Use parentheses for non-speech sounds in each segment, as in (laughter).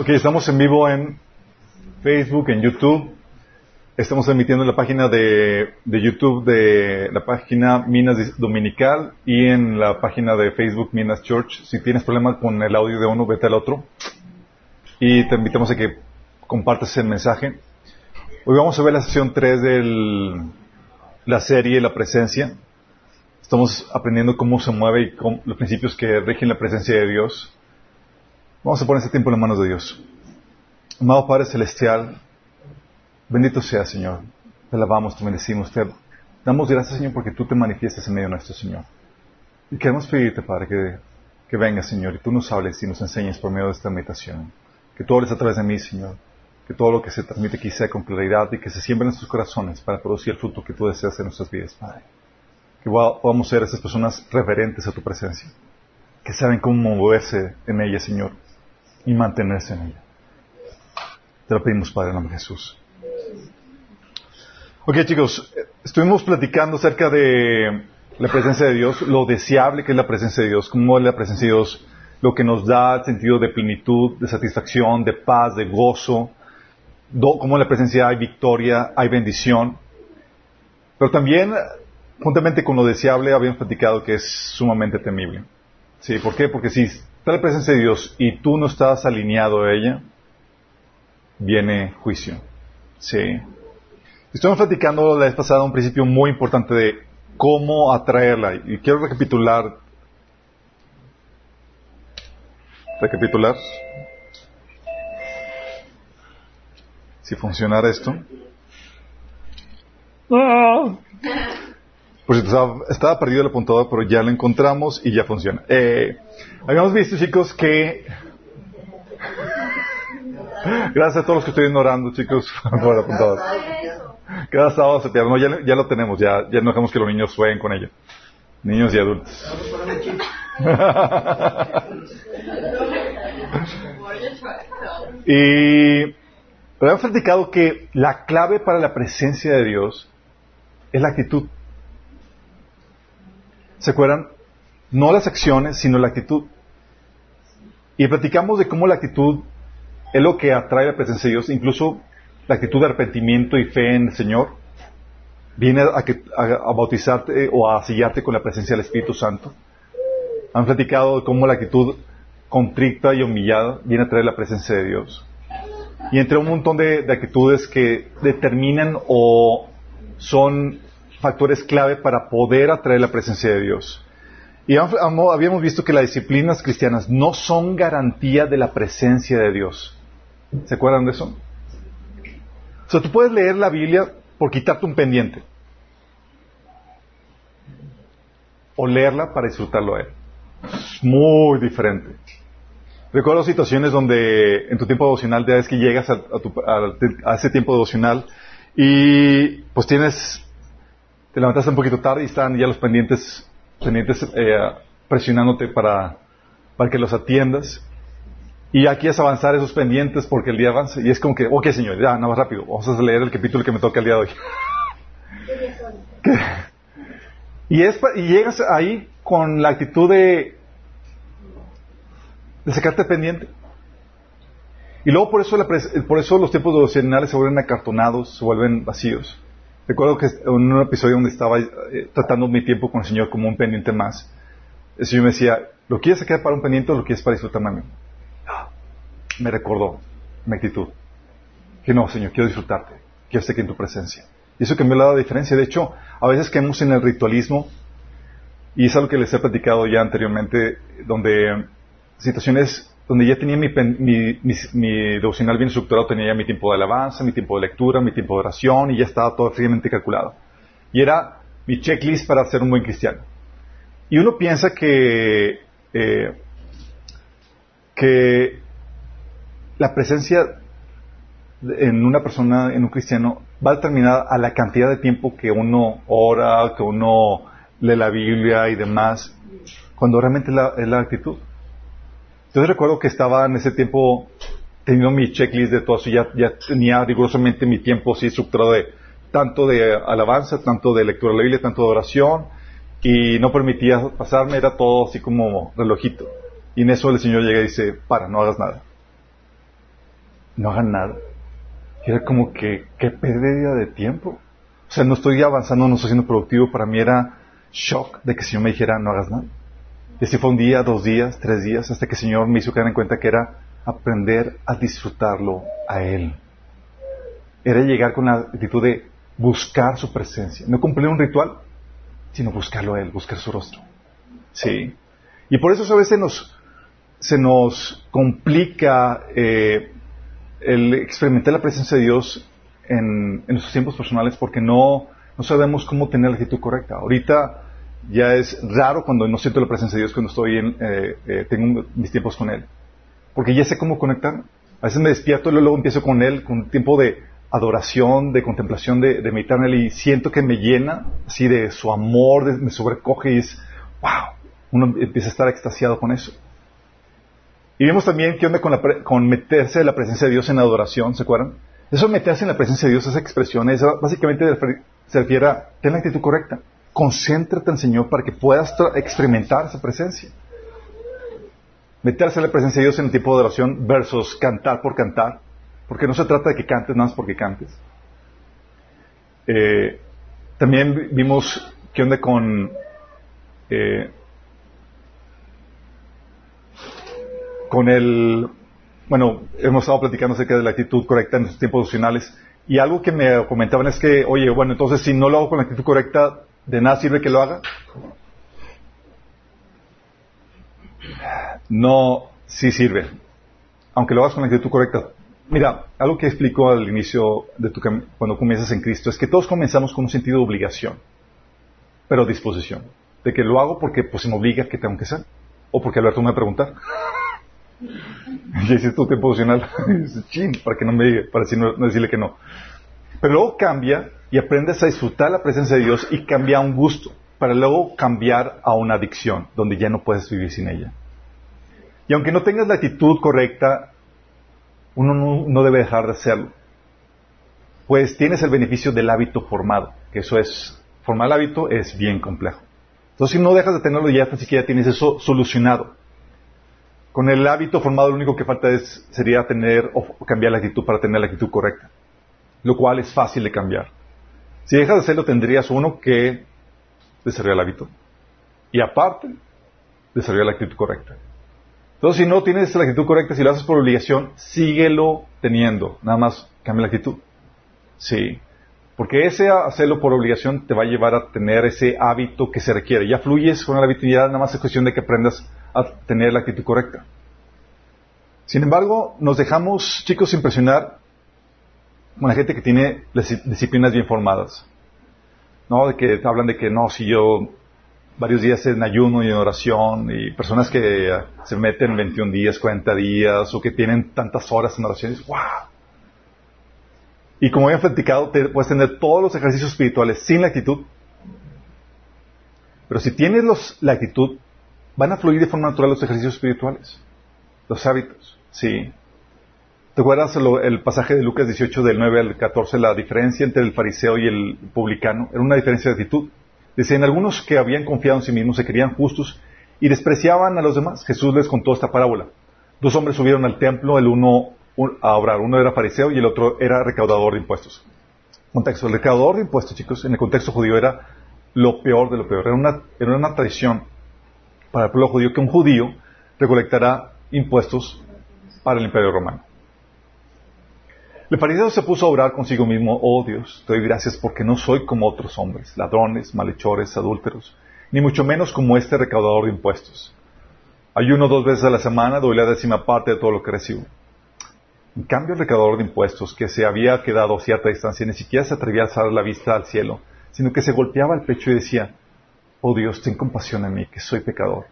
Ok, estamos en vivo en Facebook, en YouTube. Estamos emitiendo en la página de, YouTube de la página Minas Dominical y en la página de Facebook Minas Church. Si tienes problemas con el audio de uno, vete al otro. Y te invitamos a que compartas el mensaje. Hoy vamos a ver la sesión 3 de la serie La Presencia. Estamos aprendiendo cómo se mueve y los principios que rigen la presencia de Dios. Vamos a poner este tiempo en las manos de Dios. Amado Padre Celestial, bendito sea, Señor. Te alabamos, te bendecimos, te damos gracias, Señor, porque tú te manifiestas en medio nuestro Señor. Y queremos pedirte, Padre, que, que vengas, Señor, y tú nos hables y nos enseñes por medio de esta meditación. Que tú hables a través de mí, Señor. Que todo lo que se transmite aquí sea con claridad y que se siembre en nuestros corazones para producir el fruto que tú deseas en nuestras vidas, Padre. Que podamos ser esas personas reverentes a tu presencia. Que saben cómo moverse en ella, Señor, y mantenerse en ella. Te lo pedimos, Padre, en nombre de Jesús. Ok, chicos, estuvimos platicando acerca de la presencia de Dios, lo deseable que es la presencia de Dios, cómo es la presencia de Dios, lo que nos da sentido de plenitud, de satisfacción, de paz, de gozo, cómo en la presencia hay victoria, hay bendición. Pero también, juntamente con lo deseable, habíamos platicado que es sumamente temible. ¿Sí? ¿Por qué? Porque si está la presencia de Dios y tú no estás alineado a ella, viene juicio. Sí. Estamos platicando la vez pasada un principio muy importante de cómo atraerla. Y quiero recapitular. Recapitular. Si funcionara esto. Ah. Por si estaba, estaba, perdido el apuntador, pero ya lo encontramos y ya funciona. Eh, habíamos visto, chicos, que (laughs) Gracias a todos los que estuvieron orando, chicos, (laughs) por apuntados. Cada sábado se pierde. No, ya, ya, lo tenemos, ya, ya no dejamos que los niños jueguen con ello. Niños y adultos. (laughs) y habíamos platicado que la clave para la presencia de Dios es la actitud. ¿Se acuerdan? No las acciones, sino la actitud. Y platicamos de cómo la actitud es lo que atrae la presencia de Dios, incluso la actitud de arrepentimiento y fe en el Señor, viene a, bautizarte o a sellarte con la presencia del Espíritu Santo. Han platicado de cómo la actitud contrita y humillada viene a traer la presencia de Dios. Y entre un montón de, actitudes que determinan o son factores clave para poder atraer la presencia de Dios. Y habíamos visto que las disciplinas cristianas no son garantía de la presencia de Dios. ¿Se acuerdan de eso? O sea, tú puedes leer la Biblia por quitarte un pendiente. O leerla para disfrutarlo a él. Es muy diferente. Recuerdo situaciones donde en tu tiempo devocional, ya vez que llegas a, ese tiempo devocional y pues tienes, te levantaste un poquito tarde y están ya los pendientes, pendientes eh, presionándote para, para que los atiendas. Y aquí es avanzar esos pendientes porque el día avanza. Y es como que, ok, señor, ya, nada más rápido. Vamos a leer el capítulo que me toca el día de hoy. (laughs) y, es, y llegas ahí con la actitud de, de sacarte pendiente. Y luego por eso, por eso los tiempos devocionales se vuelven acartonados, se vuelven vacíos. Recuerdo que en un episodio donde estaba eh, tratando mi tiempo con el Señor como un pendiente más, el Señor me decía, ¿lo quieres sacar para un pendiente o lo quieres para disfrutarme a mí? me recordó mi actitud. Que no, Señor, quiero disfrutarte, quiero estar aquí en tu presencia. Y eso dado la diferencia. De hecho, a veces caemos en el ritualismo, y es algo que les he platicado ya anteriormente, donde situaciones donde ya tenía mi, mi, mi, devocional bien estructurado, tenía ya mi tiempo de alabanza, mi tiempo de lectura, mi tiempo de oración, y ya estaba todo fríamente calculado. Y era mi checklist para ser un buen cristiano. Y uno piensa que, eh, que la presencia en una persona, en un cristiano, va determinada a la cantidad de tiempo que uno ora, que uno lee la Biblia y demás, cuando realmente es la, actitud. Entonces recuerdo que estaba en ese tiempo teniendo mi checklist de todo eso, ya, tenía rigurosamente mi tiempo así estructurado de tanto de alabanza, tanto de lectura de la Biblia, tanto de oración, y no permitía pasarme, era todo así como relojito. Y en eso el Señor llega y dice, para, no hagas nada. no hagan nada. Y era como que, qué pérdida de tiempo. O sea, no estoy avanzando, no estoy siendo productivo. Para mí era shock de que el Señor me dijera, no hagas nada. Y así fue un día, dos días, tres días, hasta que el Señor me hizo caer en cuenta que era aprender a disfrutarlo a Él. Era llegar con la actitud de buscar su presencia. No cumplir un ritual, sino buscarlo a Él, buscar su rostro. Sí. Y por eso a veces nos, se nos complica eh, el experimentar la presencia de Dios en, en nuestros tiempos personales porque no, no sabemos cómo tener la actitud correcta. Ahorita ya es raro cuando no siento la presencia de Dios cuando estoy en, eh, eh, tengo mis tiempos con Él. Porque ya sé cómo conectar. A veces me despierto y luego empiezo con Él, con un tiempo de adoración, de contemplación, de, de meditar en y siento que me llena así de su amor, me sobrecoge y es, wow, uno empieza a estar extasiado con eso. Y vimos también qué onda con, meterse en la presencia de Dios en adoración, ¿se acuerdan? Eso meterse en la presencia de Dios, esa expresión, es básicamente se refiere a tener la actitud correcta. Concéntrate en Señor para que puedas experimentar esa presencia. Meterse en la presencia de Dios en el tipo de oración versus cantar por cantar, porque no se trata de que cantes nada más porque cantes. Eh, también vimos qué onda con eh, con el bueno, hemos estado platicando acerca de la actitud correcta en los tiempos opcionales y algo que me comentaban es que, oye, bueno, entonces si no lo hago con la actitud correcta, ¿de nada sirve que lo haga? No, sí sirve. Aunque lo hagas con la actitud correcta. Mira, algo que explico al inicio de tu cuando comienzas en Cristo es que todos comenzamos con un sentido de obligación, pero disposición. De que lo hago porque pues se me obliga que tengo que ser. O porque Alberto me va a preguntar. (laughs) ya hiciste tu tiempo opcional. (laughs) Chin, para que no me diga, para decirle que no. Pero luego cambia y aprendes a disfrutar la presencia de Dios y cambia un gusto, para luego cambiar a una adicción, donde ya no puedes vivir sin ella. Y aunque no tengas la actitud correcta, uno no, no debe dejar de hacerlo. Pues tienes el beneficio del hábito formado, que eso es, formar el hábito es bien complejo. Entonces si no dejas de tenerlo ya ni siquiera tienes eso solucionado. Con el hábito formado lo único que falta es, sería tener o cambiar la actitud para tener la actitud correcta, lo cual es fácil de cambiar. Si dejas de hacerlo tendrías uno que desarrollar el hábito y aparte desarrollar la actitud correcta. Entonces si no tienes la actitud correcta, si lo haces por obligación, síguelo teniendo, nada más cambia la actitud. Sí, porque ese hacerlo por obligación te va a llevar a tener ese hábito que se requiere. Ya fluyes con y ya nada más es cuestión de que aprendas a tener la actitud correcta. Sin embargo, nos dejamos, chicos, impresionar con la gente que tiene disciplinas bien formadas. ¿No? De que hablan de que no, si yo varios días en ayuno y en oración, y personas que se meten 21 días, 40 días, o que tienen tantas horas en oración, ¡wow! Y como habían platicado, puedes tener todos los ejercicios espirituales sin la actitud. Pero si tienes los, la actitud, van a fluir de forma natural los ejercicios espirituales, los hábitos, sí. ¿Te acuerdas el, pasaje de Lucas 18 del 9 al 14, la diferencia entre el fariseo y el publicano? Era una diferencia de actitud. Decían algunos que habían confiado en sí mismos se querían justos y despreciaban a los demás. Jesús les contó esta parábola. Dos hombres subieron al templo, el uno a obrar, uno era fariseo y el otro era recaudador de impuestos. Contexto, el recaudador de impuestos, chicos, en el contexto judío era lo peor de lo peor. Era una, era una tradición para el pueblo judío que un judío recolectará impuestos para el imperio romano. El fariseo se puso a orar consigo mismo, oh Dios, te doy gracias porque no soy como otros hombres, ladrones, malhechores, adúlteros, ni mucho menos como este recaudador de impuestos. Ayuno dos veces a la semana, doy la décima parte de todo lo que recibo. En cambio, el recaudador de impuestos, que se había quedado a cierta distancia, ni siquiera se atrevía a alzar la vista al cielo, sino que se golpeaba el pecho y decía, Oh Dios, ten compasión en mí, que soy pecador.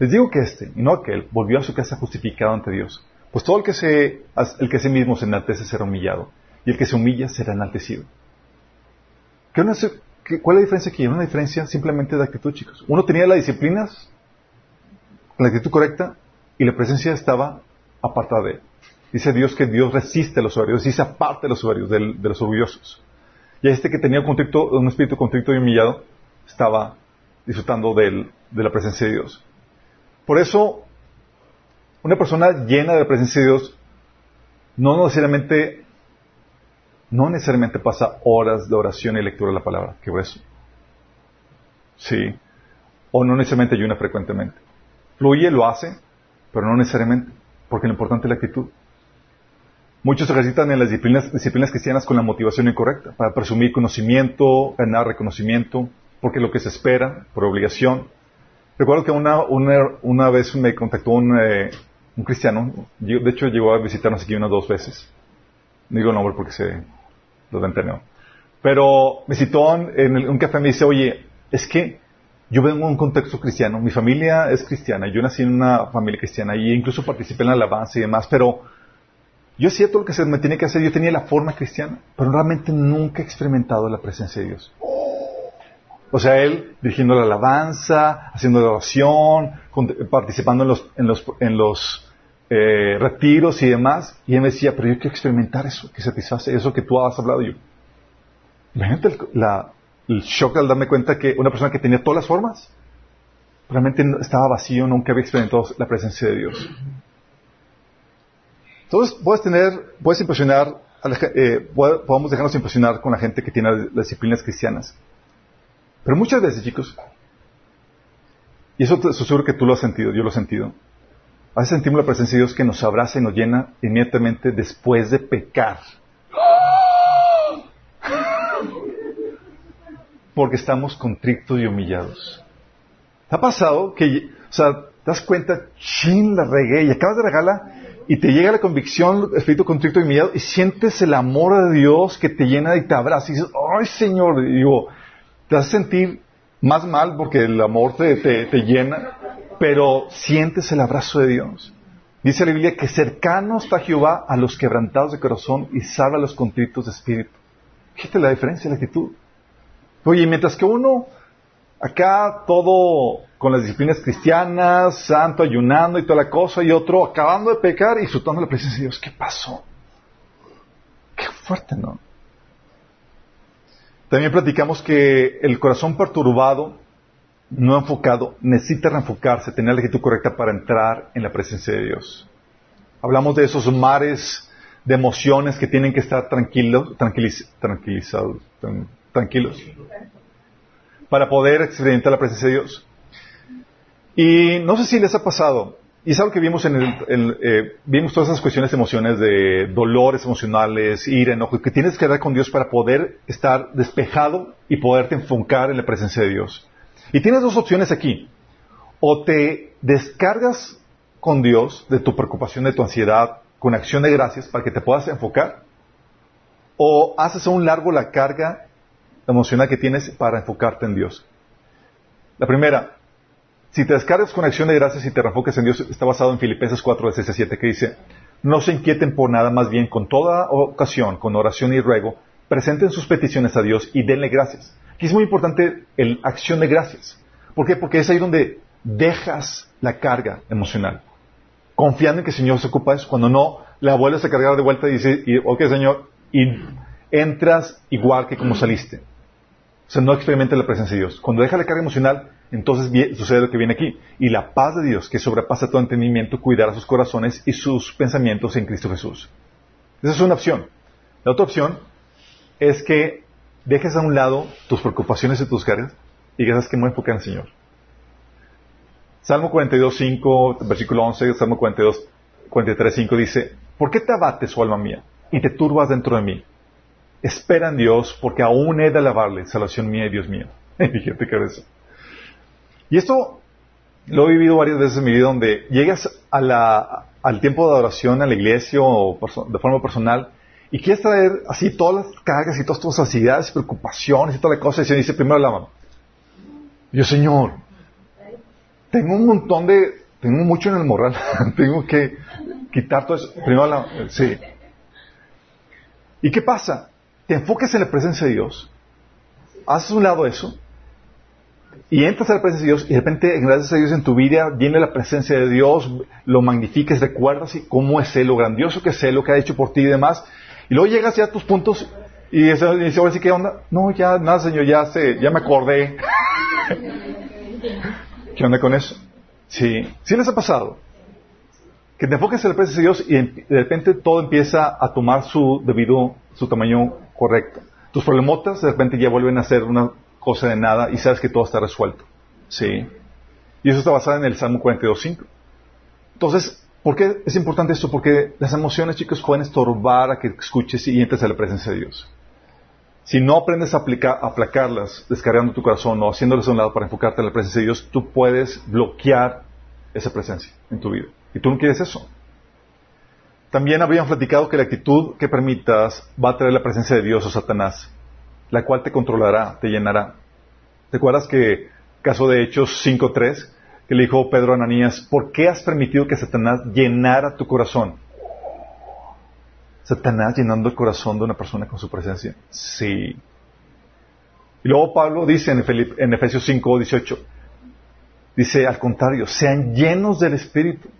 Les digo que este, y no aquel, volvió a su casa justificado ante Dios. Pues todo el que se, el que sí mismo se enaltece será humillado, y el que se humilla será enaltecido. ¿Qué ¿Cuál es la diferencia aquí? Una diferencia simplemente de actitud, chicos. Uno tenía las disciplinas, la actitud correcta, y la presencia estaba apartada de él. Dice Dios que Dios resiste a los soberbios, dice aparte de los soberbios, de, los orgullosos. Y este que tenía un, espíritu contrito y humillado, estaba disfrutando de la presencia de Dios. Por eso, una persona llena de presencia de Dios no necesariamente, no necesariamente pasa horas de oración y lectura de la palabra, que eso. Sí. O no necesariamente ayuna frecuentemente. Fluye, lo hace, pero no necesariamente, porque lo importante es la actitud. Muchos se ejercitan en las disciplinas, disciplinas cristianas con la motivación incorrecta, para presumir conocimiento, ganar reconocimiento, porque lo que se espera, por obligación. Recuerdo que una, una, una vez me contactó un, eh, un cristiano, de hecho llegó a visitarnos aquí unas dos veces. No digo el nombre porque se lo. Pero me citó en, un café y me dice, oye, es que yo vengo en un contexto cristiano, mi familia es cristiana, yo nací en una familia cristiana y incluso participé en la alabanza y demás, pero yo hacía todo lo que se me tenía que hacer, yo tenía la forma cristiana, pero realmente nunca he experimentado la presencia de Dios. O sea, él dirigiendo la alabanza, haciendo la oración, participando en los, en los, en los eh, retiros y demás. Y él me decía, pero yo quiero experimentar eso, que satisface eso que tú has hablado yo. Imagínate el, la, shock al darme cuenta que una persona que tenía todas las formas, realmente estaba vacío, nunca había experimentado la presencia de Dios. Entonces, puedes tener, puedes impresionar, eh, podemos dejarnos impresionar con la gente que tiene las disciplinas cristianas. Pero muchas veces, chicos, y eso te seguro que tú lo has sentido, yo lo he sentido, a veces sentimos la presencia de Dios que nos abraza y nos llena inmediatamente después de pecar. Porque estamos contrictos y humillados. ¿Te ha pasado que, o sea, te das cuenta, chin, la regué y acabas de regarla y te llega la convicción, espíritu contrito y humillado, y sientes el amor de Dios que te llena y te abraza, y dices, ay Señor, y digo, te a sentir más mal porque el amor te, te, llena, pero sientes el abrazo de Dios. Dice la Biblia que cercano está Jehová a los quebrantados de corazón y salva a los contritos de espíritu. Fíjate la diferencia, la actitud. Oye, mientras que uno acá todo con las disciplinas cristianas, santo, ayunando y toda la cosa, y otro acabando de pecar y disfrutando la presencia de Dios. ¿Qué pasó? Qué fuerte, ¿no? También platicamos que el corazón perturbado, no enfocado, necesita reenfocarse, tener la actitud correcta para entrar en la presencia de Dios. Hablamos de esos mares de emociones que tienen que estar tranquilos, tranquilizados, tranquilos, para poder experimentar la presencia de Dios. Y no sé si les ha pasado, y es algo que vimos en el, eh, vimos todas esas cuestiones emociones de dolores emocionales, ira, enojo, que tienes que dar con Dios para poder estar despejado y poderte enfocar en la presencia de Dios. Y tienes dos opciones aquí. O te descargas con Dios de tu preocupación, de tu ansiedad, con acción de gracias para que te puedas enfocar, o haces a un largo la carga emocional que tienes para enfocarte en Dios. La primera, si te descargas con acción de gracias y te reenfocas en Dios, está basado en Filipenses 4, 6 7, que dice, no se inquieten por nada, más bien con toda ocasión, con oración y ruego, presenten sus peticiones a Dios y denle gracias. Aquí es muy importante el acción de gracias. ¿Por qué? Porque es ahí donde dejas la carga emocional. Confiando en que el Señor se ocupa de eso. Cuando no, la vuelves a cargar de vuelta y dices, ok Señor, y entras igual que como saliste. O sea, no experimenta la presencia de Dios. Cuando deja la carga emocional, entonces sucede lo que viene aquí. Y la paz de Dios, que sobrepasa todo entendimiento, cuidará sus corazones y sus pensamientos en Cristo Jesús. Esa es una opción. La otra opción es que dejes a un lado tus preocupaciones y tus cargas y que sabes que me en el Señor. Salmo 42, 5, versículo 11, Salmo 42, 43, 5 dice, ¿por qué te abates, oh alma mía, y te turbas dentro de mí? Espera en Dios, porque aún he de alabarle, salvación mía y Dios mío. (laughs) Fíjate qué eso. Y esto lo he vivido varias veces en mi vida donde llegas al tiempo de adoración a la iglesia o de forma personal y quieres traer así todas las cargas y todas tus ansiedades, preocupaciones y toda la cosa y se dice primero la mano. Yo, Señor, tengo un montón de, tengo mucho en el moral, (laughs) tengo que quitar todo eso. Primero la, sí. ¿Y qué pasa? Te enfocas en la presencia de Dios, haces un lado eso y entras a la presencia de Dios y de repente, gracias a Dios en tu vida, viene la presencia de Dios, lo magnificas, recuerdas cómo es Él, lo grandioso que es Él, lo que ha hecho por ti y demás. Y luego llegas ya a tus puntos y dices, ahora sí, ¿qué onda? No, ya, nada, Señor, ya sé, ya me acordé. (laughs) ¿Qué onda con eso? Sí, sí les ha pasado. Que te enfoques en la presencia de Dios y de repente todo empieza a tomar su debido, su tamaño correcto. Tus problemotas de repente ya vuelven a ser una cosa de nada y sabes que todo está resuelto. ¿Sí? Y eso está basado en el Salmo 42.5. Entonces, ¿por qué es importante esto? Porque las emociones, chicos, pueden estorbar a que escuches y entres a la presencia de Dios. Si no aprendes a, aplicar, aplacarlas, descargando tu corazón o haciéndolas a un lado para enfocarte en la presencia de Dios, tú puedes bloquear esa presencia en tu vida. Y tú no quieres eso. También habían platicado que la actitud que permitas va a traer la presencia de Dios o Satanás, la cual te controlará, te llenará. ¿Te acuerdas que, caso de Hechos 5.3, que le dijo Pedro a Ananías, ¿por qué has permitido que Satanás llenara tu corazón? Satanás llenando el corazón de una persona con su presencia. Sí. Y luego Pablo dice en, Efesios 5, 18, dice al contrario, sean llenos del Espíritu.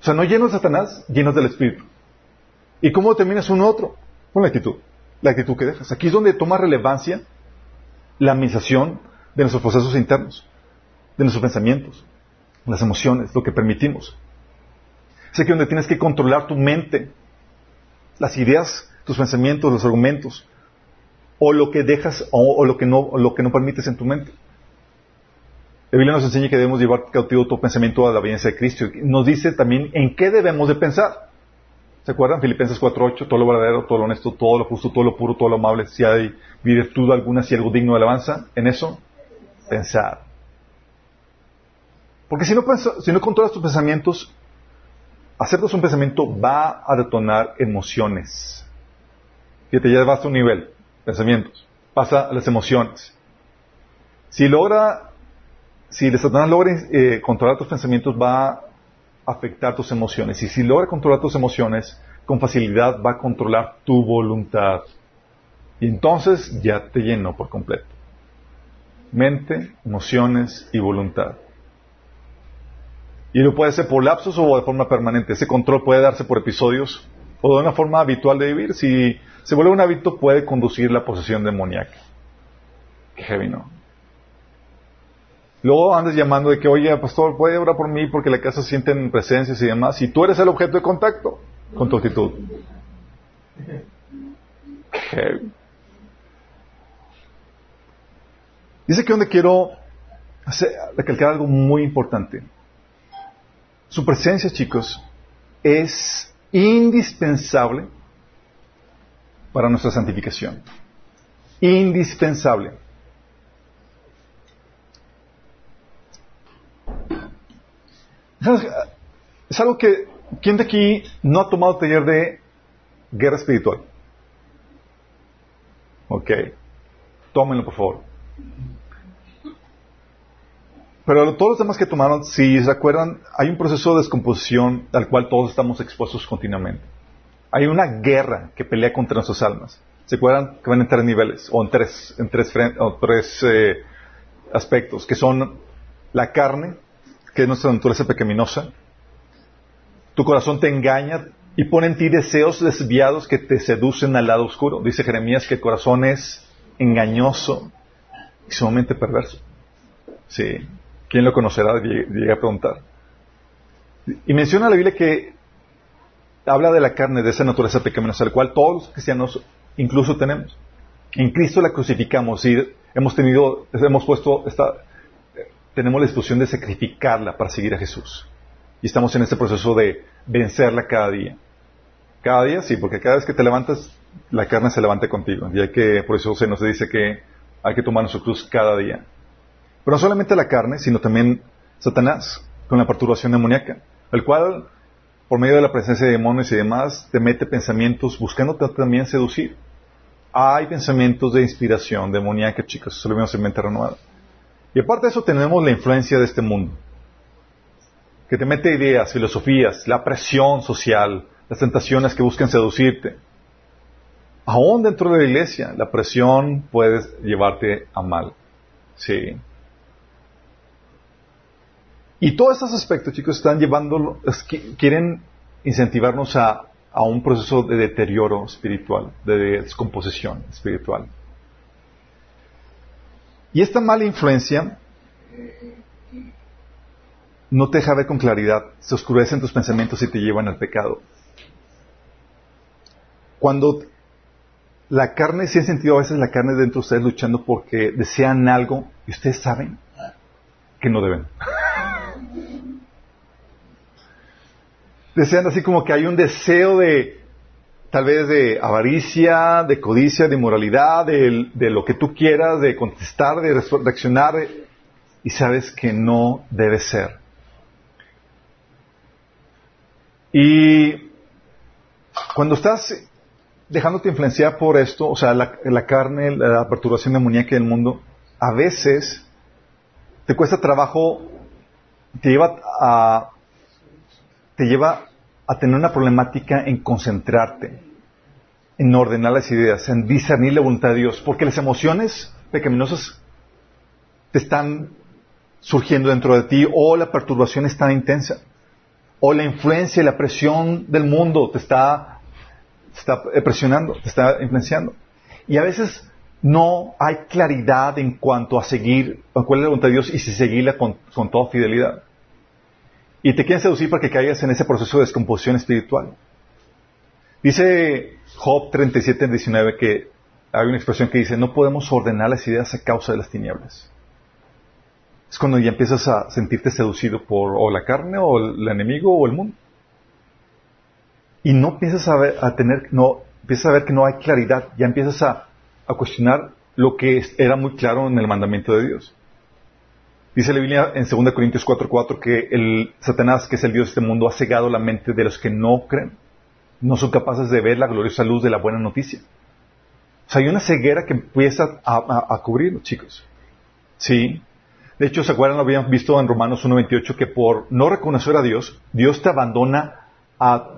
O sea, no llenos de Satanás, llenos del Espíritu. ¿Y cómo determinas uno otro? Con la actitud. La actitud que dejas. Aquí es donde toma relevancia la administración de nuestros procesos internos, de nuestros pensamientos, las emociones, lo que permitimos. Es aquí donde tienes que controlar tu mente, las ideas, tus pensamientos, los argumentos, o lo que dejas o, lo, que no, lo que no permites en tu mente. La Biblia nos enseña que debemos llevar cautivo todo pensamiento a la obediencia de Cristo. Nos dice también en qué debemos de pensar. ¿Se acuerdan? Filipenses 4.8, todo lo verdadero, todo lo honesto, todo lo justo, todo lo puro, todo lo amable, si hay virtud alguna, si hay algo digno de alabanza, en eso, pensar. Porque si no, si no controlas tus pensamientos, Hacerte un pensamiento va a detonar emociones. Fíjate, ya vas a un nivel, pensamientos. Pasa a las emociones. Si logra, si Satanás logra eh, controlar tus pensamientos, va a afectar tus emociones. Y si logra controlar tus emociones, con facilidad va a controlar tu voluntad. Y entonces ya te llenó por completo. Mente, emociones y voluntad. Y lo puede ser por lapsos o de forma permanente. Ese control puede darse por episodios o de una forma habitual de vivir. Si se vuelve un hábito, puede conducir la posesión demoníaca. Qué heavy, ¿no? Luego andas llamando de que, oye, pastor, puede orar por mí porque la casa sienten presencias y demás. Y tú eres el objeto de contacto con tu actitud. Dice que donde quiero recalcar algo muy importante. Su presencia, chicos, es indispensable para nuestra santificación. Indispensable. Es algo que, ¿quién de aquí no ha tomado taller de guerra espiritual? Ok. Tómenlo, por favor. Pero todos los temas que tomaron, si se acuerdan, hay un proceso de descomposición al cual todos estamos expuestos continuamente. Hay una guerra que pelea contra nuestras almas. ¿Se acuerdan que van en tres niveles? O en tres, en tres, tres eh, aspectos, que son la carne, que es nuestra naturaleza pecaminosa. Tu corazón te engaña y pone en ti deseos desviados que te seducen al lado oscuro. Dice Jeremías que el corazón es engañoso y sumamente perverso. Sí. ¿Quién lo conocerá? Llegué a preguntar. Y menciona la Biblia que habla de la carne, de esa naturaleza pecaminosa, la cual todos los cristianos incluso tenemos. En Cristo la crucificamos y hemos tenido, hemos puesto, esta, tenemos la disposición de sacrificarla para seguir a Jesús. Y estamos en este proceso de vencerla cada día. Cada día sí, porque cada vez que te levantas, la carne se levanta contigo. Y hay que, por eso se nos dice que hay que tomar nuestra cruz cada día. Pero no solamente la carne, sino también Satanás, con la perturbación demoníaca, el cual, por medio de la presencia de demonios y demás, te mete pensamientos buscando también seducir. Hay pensamientos de inspiración demoníaca, chicos, eso lo vemos en mente renovada. Y aparte de eso tenemos la influencia de este mundo, que te mete ideas, filosofías, la presión social, las tentaciones que buscan seducirte. Aún dentro de la iglesia, la presión puede llevarte a mal. Sí. Y todos estos aspectos, chicos, están llevando, quieren incentivarnos a, a un proceso de deterioro espiritual, de descomposición espiritual. Y esta mala influencia no te deja ver con claridad, se oscurecen tus pensamientos y te llevan al pecado. Cuando la carne, si han sentido a veces la carne dentro de ustedes luchando porque desean algo y ustedes saben que no deben. (laughs) desean así como que hay un deseo de, tal vez de avaricia, de codicia, de inmoralidad, de, lo que tú quieras, de contestar, de reaccionar, y sabes que no debe ser. Y cuando estás dejándote influenciar por esto, o sea, la, carne, la perturbación demoníaca del mundo, a veces te cuesta trabajo, te lleva a, te lleva a tener una problemática en concentrarte, en ordenar las ideas, en discernir la voluntad de Dios, porque las emociones pecaminosas te están surgiendo dentro de ti o la perturbación es tan intensa o la influencia y la presión del mundo te está, está presionando, te está influenciando. Y a veces no hay claridad en cuanto a seguir, cuál es la voluntad de Dios y si seguirla con, con toda fidelidad. Y te quieren seducir para que caigas en ese proceso de descomposición espiritual. Dice Job 37, 19 que hay una expresión que dice, no podemos ordenar las ideas a causa de las tinieblas. Es cuando ya empiezas a sentirte seducido por o la carne o el, enemigo o el mundo. Y no empiezas a, ver, a tener, no, empiezas a ver que no hay claridad, ya empiezas a, a cuestionar lo que era muy claro en el mandamiento de Dios. Dice la Biblia en 2 Corintios 4:4 que el Satanás, que es el Dios de este mundo, ha cegado la mente de los que no creen. No son capaces de ver la gloriosa luz de la buena noticia. O sea, hay una ceguera que empieza a, a, chicos. Sí. De hecho, ¿se acuerdan? Lo habían visto en Romanos 1.28 que por no reconocer a Dios, Dios te abandona a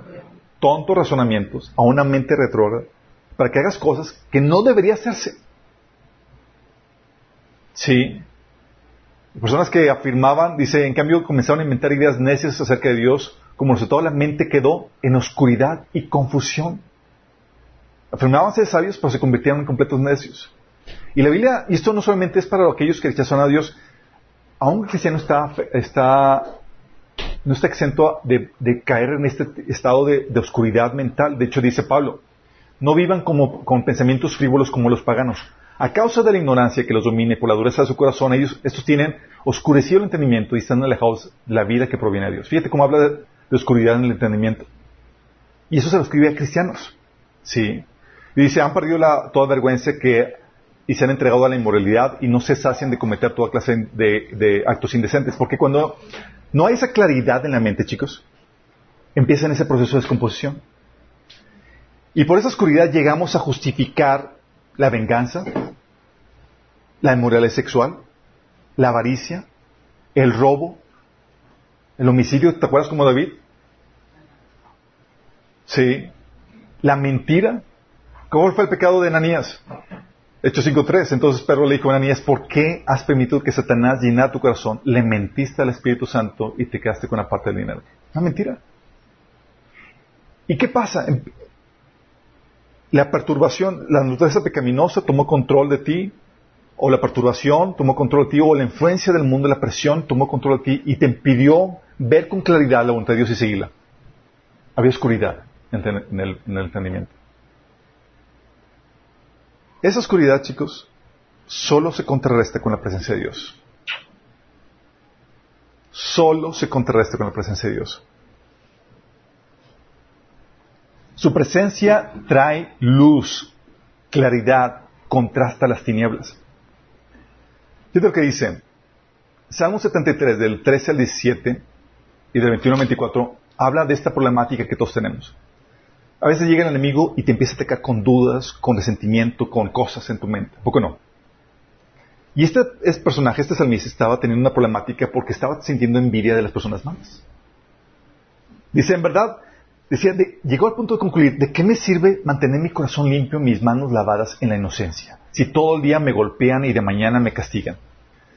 tontos razonamientos, a una mente retrógrada, para que hagas cosas que no debería hacerse. Sí. Personas que afirmaban, dice, en cambio comenzaron a inventar ideas necias acerca de Dios, como resultado la mente quedó en oscuridad y confusión. Afirmaban ser sabios, pero se convirtieron en completos necios. Y la Biblia, y esto no solamente es para aquellos que rechazan a Dios, aún el cristiano está, está, no está exento de, caer en este estado de, de, oscuridad mental. De hecho, dice Pablo, no vivan como, con pensamientos frívolos como los paganos a causa de la ignorancia que los domine por la dureza de su corazón, ellos, estos tienen oscurecido el entendimiento y están alejados de la vida que proviene de Dios. Fíjate cómo habla de, oscuridad en el entendimiento. Y eso se lo escribe a cristianos. Sí. Y dice, han perdido la, toda vergüenza que, y se han entregado a la inmoralidad y no se sacian de cometer toda clase de, de actos indecentes. Porque cuando no hay esa claridad en la mente, chicos, empieza en ese proceso de descomposición. Y por esa oscuridad llegamos a justificar la venganza, la inmoralidad sexual, la avaricia, el robo, el homicidio, ¿te acuerdas como David? Sí. La mentira. ¿Cómo fue el pecado de Ananías? Hechos 5.3. Entonces Pedro le dijo a Ananías, ¿por qué has permitido que Satanás llenara tu corazón? Le mentiste al Espíritu Santo y te quedaste con la parte del dinero. Una mentira. ¿Y qué pasa? La perturbación, la naturaleza pecaminosa tomó control de ti, o la perturbación tomó control de ti, o la influencia del mundo, la presión tomó control de ti y te impidió ver con claridad la voluntad de Dios y seguirla. Había oscuridad en el, en el entendimiento. Esa oscuridad, chicos, solo se contrarresta con la presencia de Dios. Solo se contrarresta con la presencia de Dios. Su presencia trae luz, claridad, contrasta las tinieblas. Fíjate lo que dice. Salmo 73, del 13 al 17 y del 21 al 24, habla de esta problemática que todos tenemos. A veces llega el enemigo y te empieza a atacar con dudas, con resentimiento, con cosas en tu mente. ¿Por qué no? Y este, personaje, este salmista, estaba teniendo una problemática porque estaba sintiendo envidia de las personas malas. Dice, en verdad, decía, llegó al punto de concluir, ¿de qué me sirve mantener mi corazón limpio, mis manos lavadas en la inocencia? Si todo el día me golpean y de mañana me castigan.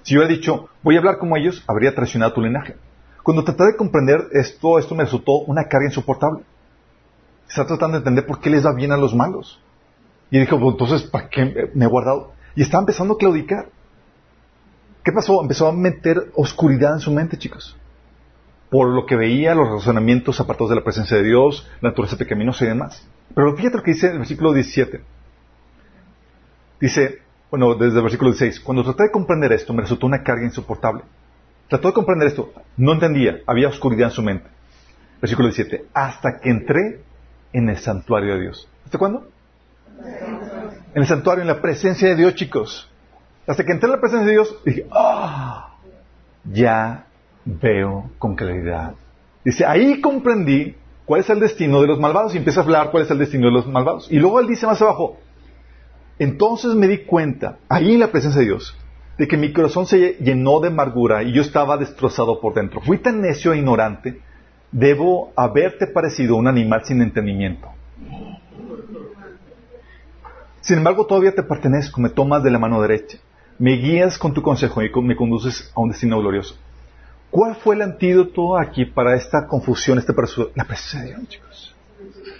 Si yo he dicho, voy a hablar como ellos, habría traicionado tu linaje. Cuando traté de comprender esto, esto me resultó una carga insoportable. Está tratando de entender por qué les va bien a los malos. Y dijo, pues entonces, ¿para qué me he guardado? Y estaba empezando a claudicar. ¿Qué pasó? Empezó a meter oscuridad en su mente, chicos. por lo que veía, los razonamientos apartados de la presencia de Dios, la naturaleza pecaminosa y demás. Pero fíjate lo que dice en el versículo 17. Dice, bueno, desde el versículo 16, cuando traté de comprender esto, me resultó una carga insoportable. Trató de comprender esto, no entendía, había oscuridad en su mente. Versículo 17, hasta que entré en el santuario de Dios. ¿Hasta cuándo? En el santuario, en la presencia de Dios, chicos. Hasta que entré en la presencia de Dios, dije, ah, ya veo con claridad. Dice, ahí comprendí cuál es el destino de los malvados y empieza a hablar cuál es el destino de los malvados. Y luego él dice más abajo, entonces me di cuenta, ahí en la presencia de Dios, de que mi corazón se llenó de amargura y yo estaba destrozado por dentro. Fui tan necio e ignorante, debo haberte parecido un animal sin entendimiento. Sin embargo, todavía te pertenezco, me tomas de la mano derecha, me guías con tu consejo y me conduces a un destino glorioso. ¿Cuál fue el antídoto aquí para esta confusión, este persuasión? La Dios, chicos.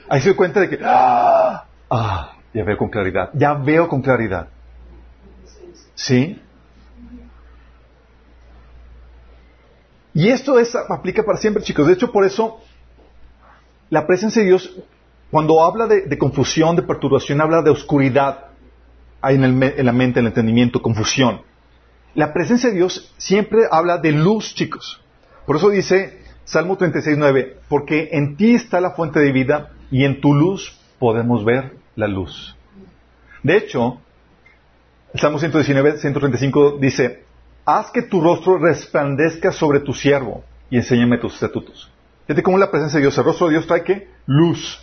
Ahí se dio cuenta de que, ¡ah! ah, ya veo con claridad, ya veo con claridad. ¿Sí? Y esto es, aplica para siempre, chicos. De hecho, por eso, la presencia de Dios, cuando habla de, confusión, de perturbación, habla de oscuridad en, en la mente, en el entendimiento, confusión. La presencia de Dios siempre habla de luz, chicos. Por eso dice Salmo 36, 9, porque en ti está la fuente de vida y en tu luz podemos ver la luz. De hecho, el Salmo 119, 135 dice, haz que tu rostro resplandezca sobre tu siervo y enséñame tus estatutos. Fíjate cómo la presencia de Dios, el rostro de Dios trae que luz.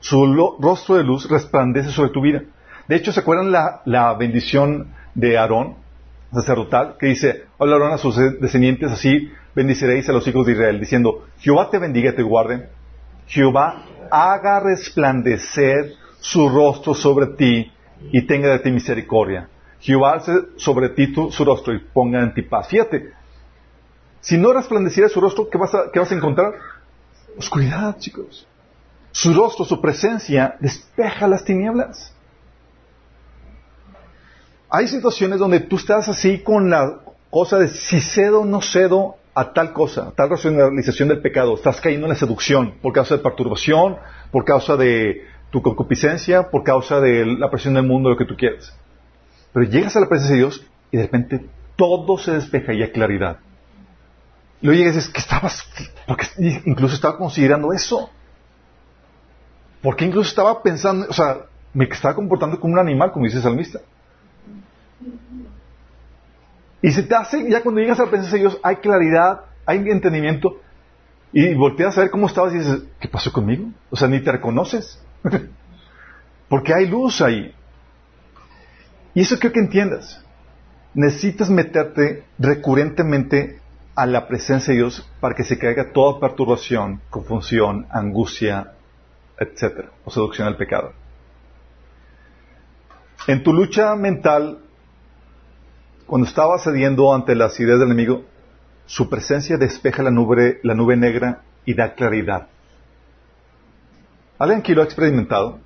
Su rostro de luz resplandece sobre tu vida. De hecho, ¿se acuerdan la, la bendición de Aarón? sacerdotal que dice, hablaron a sus descendientes así, bendiciréis a los hijos de Israel, diciendo, Jehová te bendiga y te guarde, Jehová haga resplandecer su rostro sobre ti y tenga de ti misericordia. Jehová hace sobre ti su rostro y ponga en ti paz. Fíjate, si no resplandeciera su rostro, ¿qué vas a, encontrar? Oscuridad, chicos. Su rostro, su presencia, despeja las tinieblas. Hay situaciones donde tú estás así con la cosa de si cedo o no cedo a tal cosa, tal racionalización del pecado. Estás cayendo en la seducción por causa de perturbación, por causa de tu concupiscencia, por causa de la presión del mundo, lo que tú quieras. Pero llegas a la presencia de Dios y de repente todo se despeja y hay claridad. Luego llegas y dices, ¿qué estabas? Porque incluso estaba considerando eso. Porque incluso estaba pensando, o sea, me estaba comportando como un animal, como dice el salmista. Y se te hace, ya cuando llegas a la presencia de Dios, hay claridad, hay entendimiento, y volteas a ver cómo estabas y dices, ¿qué pasó conmigo? O sea, ni te reconoces. (laughs) Porque hay luz ahí. Y eso creo que entiendas. Necesitas meterte recurrentemente a la presencia de Dios para que se caiga toda perturbación, confusión, angustia, etcétera, o seducción al pecado. En tu lucha mental cuando estaba cediendo ante las ideas del enemigo, su presencia despeja la nube, la nube negra y da claridad. ¿Alguien aquí lo ha experimentado?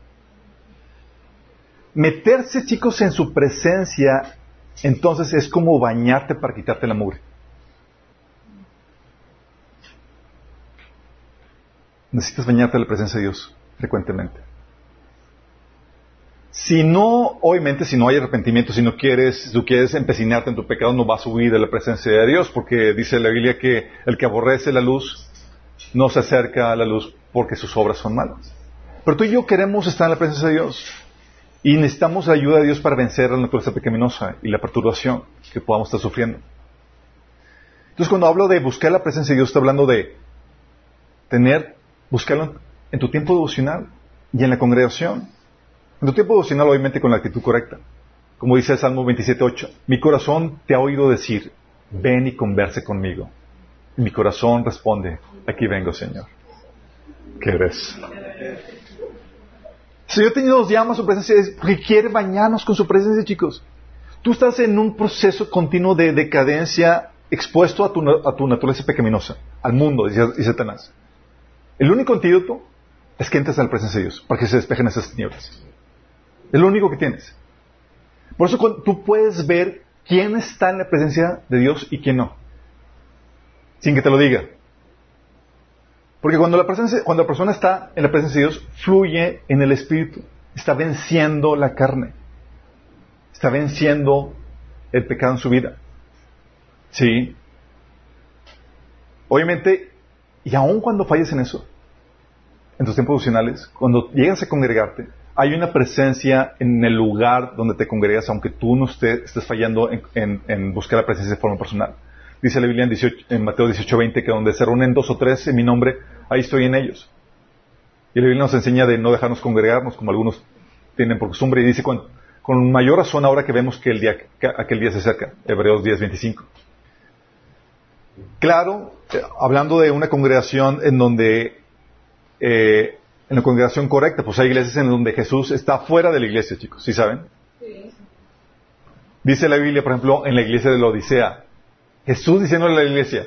Meterse, chicos, en su presencia, entonces es como bañarte para quitarte la mugre. Necesitas bañarte en la presencia de Dios frecuentemente. Si no, obviamente, si no hay arrepentimiento, si no quieres, si tú quieres empecinarte en tu pecado, no vas a huir de la presencia de Dios, porque dice la Biblia que el que aborrece la luz no se acerca a la luz porque sus obras son malas. Pero tú y yo queremos estar en la presencia de Dios y necesitamos la ayuda de Dios para vencer la naturaleza pecaminosa y la perturbación que podamos estar sufriendo. Entonces, cuando hablo de buscar la presencia de Dios, estoy hablando de tener, buscarlo en tu tiempo devocional y en la congregación. En tu tiempo devocional, obviamente, con la actitud correcta. Como dice el Salmo 27.8, mi corazón te ha oído decir, ven y converse conmigo. mi corazón responde, aquí vengo, Señor. ¿Qué eres? Señor nos llama a su presencia porque quiere bañarnos con su presencia, chicos. Tú estás en un proceso continuo de decadencia expuesto a tu, naturaleza pecaminosa, al mundo y Satanás. El único antídoto es que entres a la presencia de Dios para que se despejen esas tinieblas. Es lo único que tienes. Por eso tú puedes ver quién está en la presencia de Dios y quién no. Sin que te lo diga. Porque cuando la, presencia, cuando la persona está en la presencia de Dios, fluye en el Espíritu. Está venciendo la carne. Está venciendo el pecado en su vida. Sí. Obviamente, y aun cuando falles en eso, en tus tiempos cuando llegas a congregarte, hay una presencia en el lugar donde te congregas, aunque tú no estés, fallando en, buscar la presencia de forma personal. Dice la Biblia en, 18, en Mateo 18:20 que donde se reúnen dos o tres en mi nombre, ahí estoy en ellos. Y la Biblia nos enseña de no dejarnos congregarnos como algunos tienen por costumbre y dice con, con mayor razón ahora que vemos que el día, aquel día se acerca. Hebreos 10:25. Claro, eh, hablando de una congregación en donde eh, en la congregación correcta. Pues hay iglesias en donde Jesús está fuera de la iglesia, chicos, ¿sí saben? Dice la Biblia, por ejemplo, en la iglesia de la Odisea, Jesús diciéndole a la iglesia,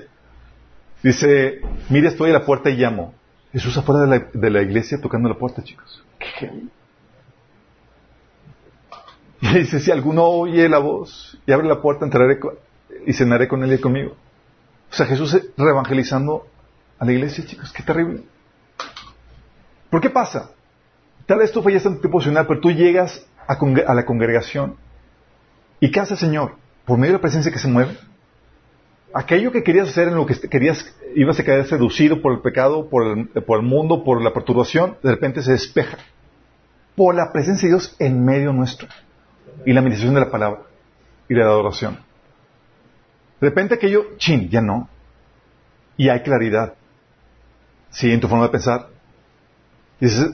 dice, mire, estoy a la puerta y llamo. Jesús afuera de la, de la iglesia tocando la puerta, chicos. ¿Qué? (laughs) Y dice, si alguno oye la voz y abre la puerta, entraré y cenaré con él y conmigo. O sea, Jesús reevangelizando a la iglesia, chicos, qué terrible. ¿Por qué pasa? Tal vez tú fallas en tu tiempo pero tú llegas a, la congregación. ¿Y qué hace el Señor? Por medio de la presencia que se mueve. Aquello que querías hacer, en lo que querías, ibas a quedar seducido por el pecado, por el, por el mundo, por la perturbación, de repente se despeja. Por la presencia de Dios en medio nuestro. Y la meditación de la palabra. Y la adoración. De repente aquello, chin, ya no. Y hay claridad. Sí, en tu forma de pensar.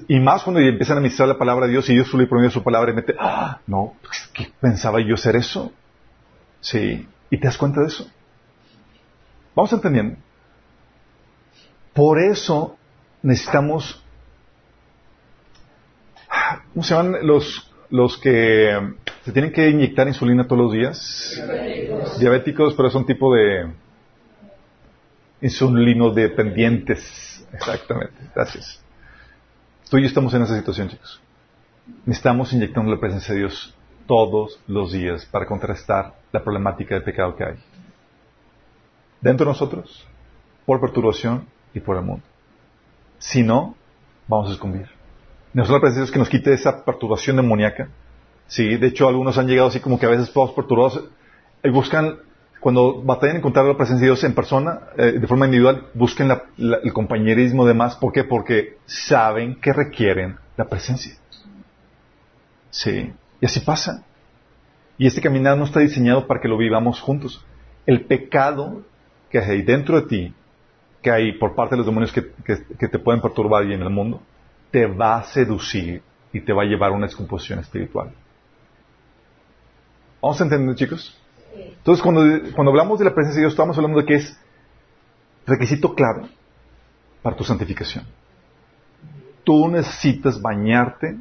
Y, más cuando empiezan a ministrar la palabra de Dios y Dios medio de su palabra y mete, ah, no, pues, ¿qué pensaba yo ser eso? Sí, y te das cuenta de eso. Vamos entendiendo. Por eso necesitamos, ¿cómo se llaman los, los que se tienen que inyectar insulina todos los días? Diabéticos. Diabéticos, pero son tipo de insulinodependientes. Exactamente, gracias. Tú y yo estamos en esa situación, chicos. Necesitamos inyectando la presencia de Dios todos los días para contrastar la problemática de pecado que hay. Dentro de nosotros, por perturbación y por el mundo. Si no, vamos a sucumbir. Nosotros Dios que nos quite esa perturbación demoníaca. Sí, de hecho algunos han llegado así como que a veces todos perturbados y buscan cuando batallan en encontrar la presencia de Dios en persona, eh, de forma individual, busquen el compañerismo de más. ¿Por qué? Porque saben que requieren la presencia. Sí. Y así pasa. Y este caminar no está diseñado para que lo vivamos juntos. El pecado que hay dentro de ti, que hay por parte de los demonios que, que te pueden perturbar y en el mundo, te va a seducir y te va a llevar a una descomposición espiritual. ¿Vamos a entender, chicos? Entonces, cuando, cuando hablamos de la presencia de Dios, estamos hablando de que es requisito claro para tu santificación. Tú necesitas bañarte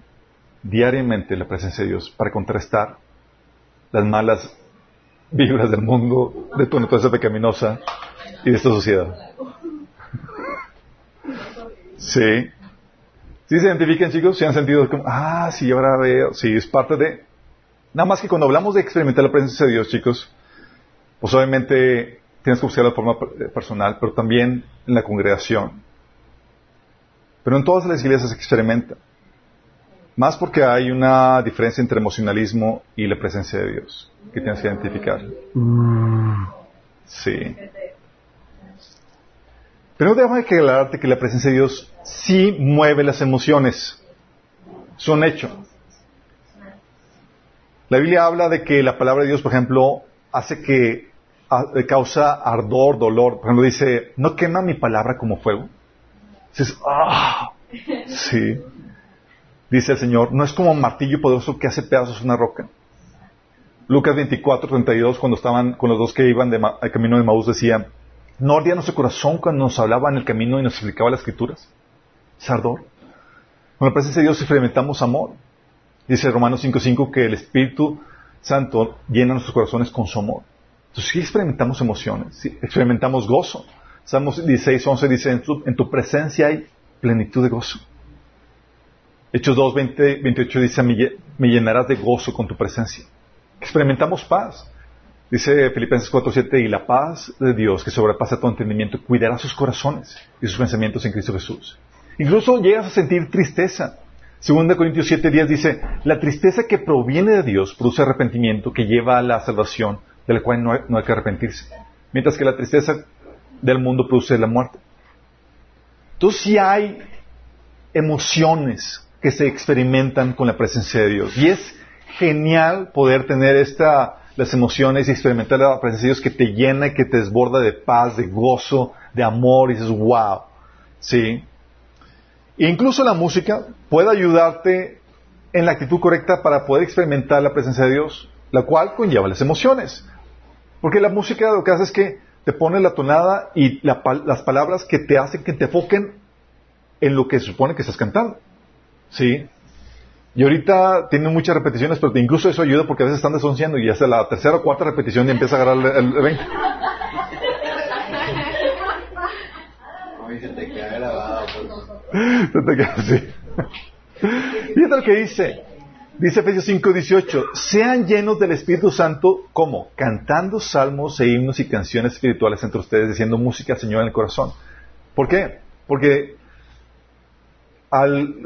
diariamente en la presencia de Dios para contrastar las malas vibras del mundo, de tu naturaleza pecaminosa y de esta sociedad. Sí. ¿Sí se identifican, chicos? ¿Se han sentido como, ah, sí, ahora veo, sí, es parte de... Nada más que cuando hablamos de experimentar la presencia de Dios, chicos, pues obviamente tienes que buscar de forma personal, pero también en la congregación. Pero en todas las iglesias se experimenta. Más porque hay una diferencia entre emocionalismo y la presencia de Dios que tienes que identificar. Sí. Pero déjame aclararte que la presencia de Dios sí mueve las emociones. Son hechos. La Biblia habla de que la palabra de Dios, por ejemplo, hace que causa ardor, dolor. Por ejemplo, dice, no quema mi palabra como fuego. Dices, ah, sí. Dice el Señor, no es como un martillo poderoso que hace pedazos una roca. Lucas 24, 32, cuando estaban con los dos que iban de al camino de Maús, decía, ¿no ardía nuestro corazón cuando nos hablaba en el camino y nos explicaba las escrituras? Es ardor. Con la presencia de Dios experimentamos amor. Dice Romanos 5.5 que el Espíritu Santo llena nuestros corazones con su amor. Entonces sí experimentamos emociones, sí experimentamos gozo. Salmos 16.11 dice, en tu, presencia hay plenitud de gozo. Hechos 2, 28 dice, me, llenarás de gozo con tu presencia. Experimentamos paz. Dice Filipenses 4:7, y la paz de Dios, que sobrepasa todo entendimiento, cuidará sus corazones y sus pensamientos en Cristo Jesús. Incluso llegas a sentir tristeza. 2 Corintios 7:10 dice, la tristeza que proviene de Dios produce arrepentimiento que lleva a la salvación, de la cual no hay que arrepentirse. Mientras que la tristeza del mundo produce la muerte. Entonces si hay emociones que se experimentan con la presencia de Dios. Y es genial poder tener esta, las emociones y experimentar la presencia de Dios que te llena y que te desborda de paz, de gozo, de amor y dices, wow. ¿Sí? E incluso la música puede ayudarte en la actitud correcta para poder experimentar la presencia de Dios, la cual conlleva las emociones. Porque la música lo que hace es que te pone la tonada y las palabras que te hacen que te enfoquen en lo que se supone que estás cantando. ¿Sí? Y ahorita tiene muchas repeticiones, pero incluso eso ayuda porque a veces están desonciando y hasta la tercera o cuarta repetición y empieza a agarrar el, el 20. se te queda grabado. Se te queda así. Lo que dice. Dice Efesios 5, 18. Sean llenos del Espíritu Santo, ¿cómo? Cantando salmos e himnos y canciones espirituales entre ustedes, diciendo música al Señor en el corazón. ¿Por qué? Porque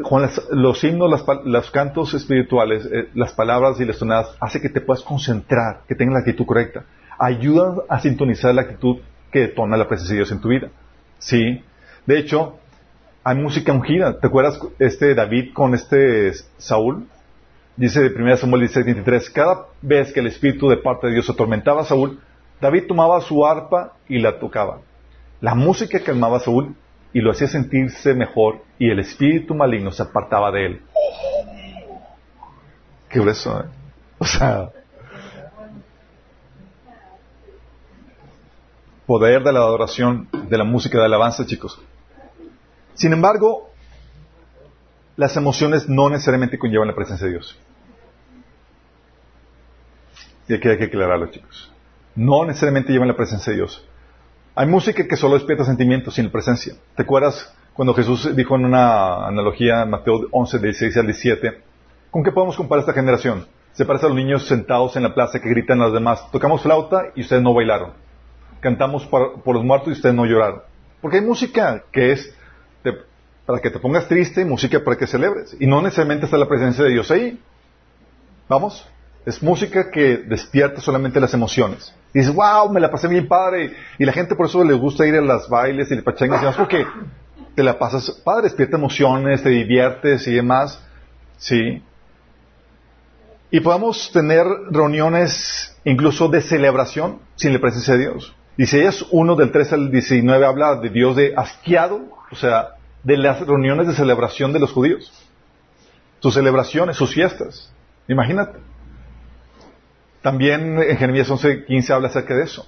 con los himnos, los cantos espirituales, eh, las palabras y las tonadas, hace que te puedas concentrar, que tengas la actitud correcta. Ayudan a sintonizar la actitud que detona la presencia de Dios en tu vida. ¿Sí? De hecho, hay música ungida. ¿Te acuerdas este David con este Saúl? Dice de 1 Samuel 16, 23, cada vez que el Espíritu de parte de Dios atormentaba a Saúl, David tomaba su arpa y la tocaba. La música calmaba a Saúl y lo hacía sentirse mejor y el espíritu maligno se apartaba de él. Qué grueso, ¿eh? O sea, poder de la adoración, de la música de alabanza, chicos. Sin embargo, las emociones no necesariamente conllevan la presencia de Dios. Y aquí hay que aclararlo, chicos. No necesariamente llevan la presencia de Dios. Hay música que solo despierta sentimientos sin presencia. ¿Te acuerdas cuando Jesús dijo en una analogía en Mateo 11, 16 al 17, ¿con qué podemos comparar esta generación? Se parece a los niños sentados en la plaza que gritan a los demás, tocamos flauta y ustedes no bailaron. Cantamos por, los muertos y ustedes no lloraron. Porque hay música que es para que te pongas triste música para que celebres. Y no necesariamente está la presencia de Dios ahí. ¿Vamos? Es música que despierta solamente las emociones. Y dices, wow, me la pasé bien padre. Y la gente por eso le gusta ir a las bailes y el pachangas y demás, porque te la pasas padre, despierta emociones, te diviertes y demás. Sí. Y podemos tener reuniones incluso de celebración sin la presencia de Dios. Isaías 1 del 3 al 19 habla de Dios de asquiado, o sea, de las reuniones de celebración de los judíos. Sus celebraciones, sus fiestas. Imagínate. También en Jeremías 11:15 habla acerca de eso.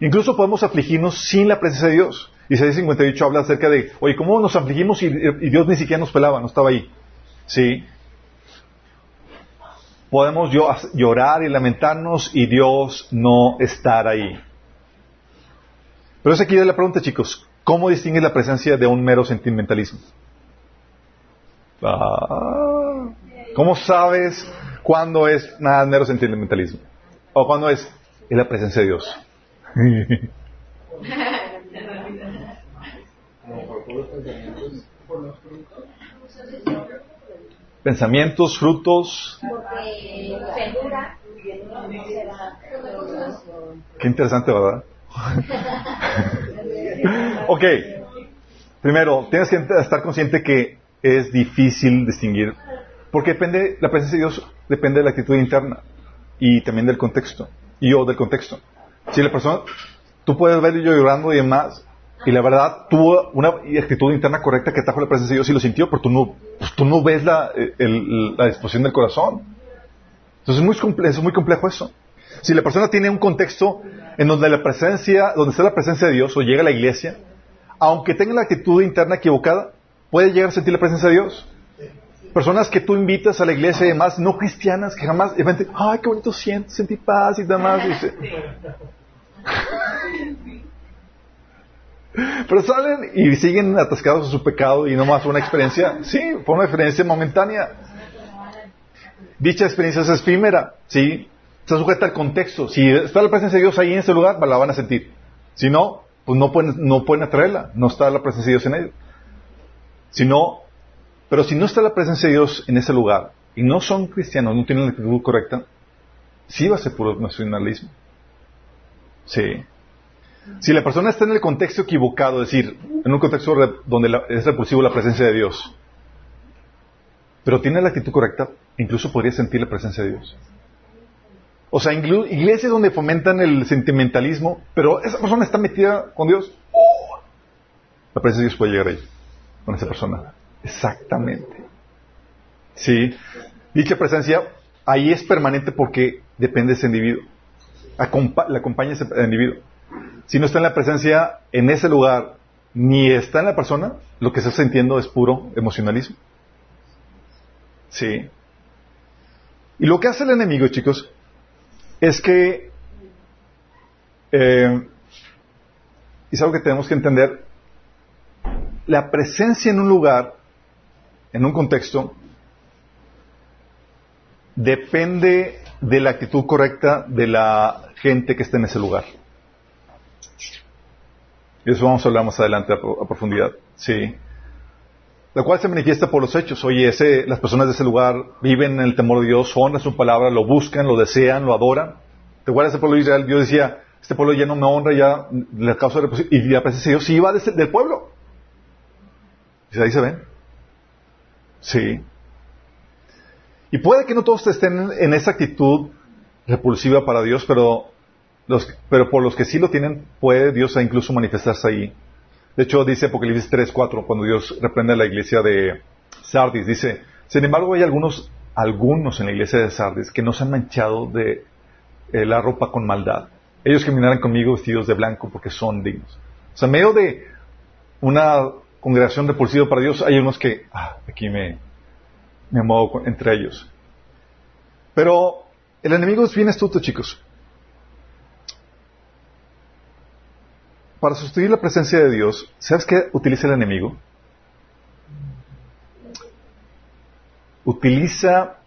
Incluso podemos afligirnos sin la presencia de Dios. Isaías 58 habla acerca de, oye, ¿cómo nos afligimos y, Dios ni siquiera nos pelaba, no estaba ahí? Sí. Podemos llorar y lamentarnos y Dios no estar ahí. Pero es aquí la pregunta, chicos. ¿Cómo distingues la presencia de un mero sentimentalismo? Ah, ¿Cómo sabes ¿Cuándo es nada mero sentimentalismo? ¿O cuándo es? Es la presencia de Dios. (laughs) pensamientos, frutos. Qué interesante, ¿verdad? (laughs) ok. Primero, tienes que estar consciente que es difícil distinguir porque depende, la presencia de Dios depende de la actitud interna y también del contexto, y o del contexto. Si la persona, tú puedes ver yo llorando y demás, y la verdad tuvo una actitud interna correcta que trajo la presencia de Dios y lo sintió, pero tú no, pues tú no ves la, la disposición del corazón. Entonces es muy, complejo, es muy complejo eso. Si la persona tiene un contexto en donde la presencia, donde está la presencia de Dios o llega a la iglesia, aunque tenga la actitud interna equivocada, puede llegar a sentir la presencia de Dios. Personas que tú invitas a la iglesia y demás, no cristianas, que jamás, y ay, qué bonito siento, sentí paz y demás. Dice. (laughs) Pero salen y siguen atascados en su pecado y no más una experiencia, sí, fue una experiencia momentánea. Dicha experiencia es efímera, sí. está sujeta al contexto. Si está la presencia de Dios ahí en ese lugar, la van a sentir. Si no, pues no pueden, no pueden atraerla. No está la presencia de Dios en ellos. Si no, pero si no está la presencia de Dios en ese lugar y no son cristianos, no tienen la actitud correcta, sí va a ser puro nacionalismo. Sí. Si la persona está en el contexto equivocado, es decir, en un contexto donde es repulsivo la presencia de Dios, pero tiene la actitud correcta, incluso podría sentir la presencia de Dios. O sea, iglesias donde fomentan el sentimentalismo, pero esa persona está metida con Dios, ¡oh! la presencia de Dios puede llegar ahí, con esa persona. Exactamente. Sí. Dicha presencia ahí es permanente porque depende de ese individuo. le acompaña ese individuo. Si no está en la presencia en ese lugar, ni está en la persona, lo que está sintiendo es puro emocionalismo. Sí. Y lo que hace el enemigo, chicos, es que, eh, es algo que tenemos que entender, la presencia en un lugar, en un contexto, depende de la actitud correcta de la gente que está en ese lugar. Y eso vamos a hablar más adelante a, profundidad. Sí. La cual se manifiesta por los hechos. Oye, las personas de ese lugar viven en el temor de Dios, honran su palabra, lo buscan, lo desean, lo adoran. ¿Te acuerdas del pueblo de Israel? Dios decía, este pueblo ya no me honra, ya le causa Y la presencia de Dios sí iba del pueblo. Y ahí se ven. Sí. Y puede que no todos estén en esa actitud repulsiva para Dios, pero, pero por los que sí lo tienen, puede Dios incluso manifestarse ahí. De hecho, dice Apocalipsis 3, 4, cuando Dios reprende a la iglesia de Sardis, dice, sin embargo hay algunos, algunos en la iglesia de Sardis que no se han manchado de eh, la ropa con maldad. Ellos caminarán conmigo vestidos de blanco porque son dignos. O sea, en medio de una congregación repulsiva para Dios, hay unos que, ah, aquí me, me muevo entre ellos. Pero el enemigo es bien astuto, chicos. Para sustituir la presencia de Dios, ¿sabes qué utiliza el enemigo? Utiliza,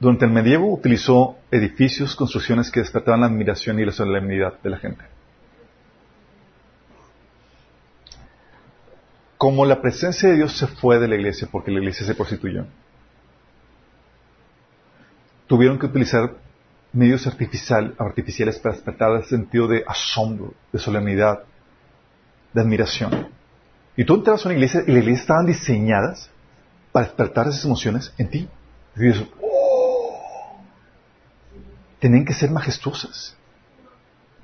durante el medievo utilizó edificios, construcciones que despertaban la admiración y la solemnidad de la gente. Como la presencia de Dios se fue de la iglesia porque la iglesia se prostituyó, tuvieron que utilizar medios artificiales para despertar el sentido de asombro, de solemnidad, de admiración. Y tú entras a una iglesia y las iglesias estaban diseñadas para despertar esas emociones en ti. Y dices, oh, tenían que ser majestuosas.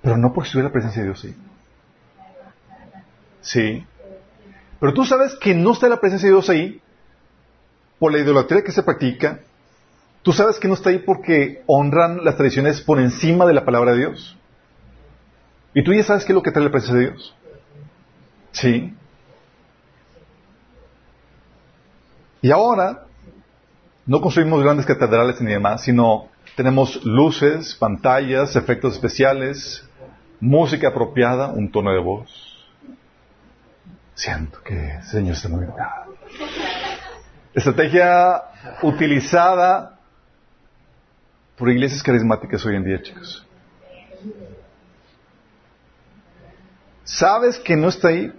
Pero no porque estuviera la presencia de Dios sí. Sí. Pero tú sabes que no está la presencia de Dios ahí por la idolatría que se practica. Tú sabes que no está ahí porque honran las tradiciones por encima de la palabra de Dios. Y tú ya sabes qué es lo que trae la presencia de Dios. Sí. Y ahora, no construimos grandes catedrales ni demás, sino tenemos luces, pantallas, efectos especiales, música apropiada, un tono de voz. Siento que el Señor está muy Estrategia utilizada por iglesias carismáticas hoy en día, chicos. ¿Sabes que no está ahí?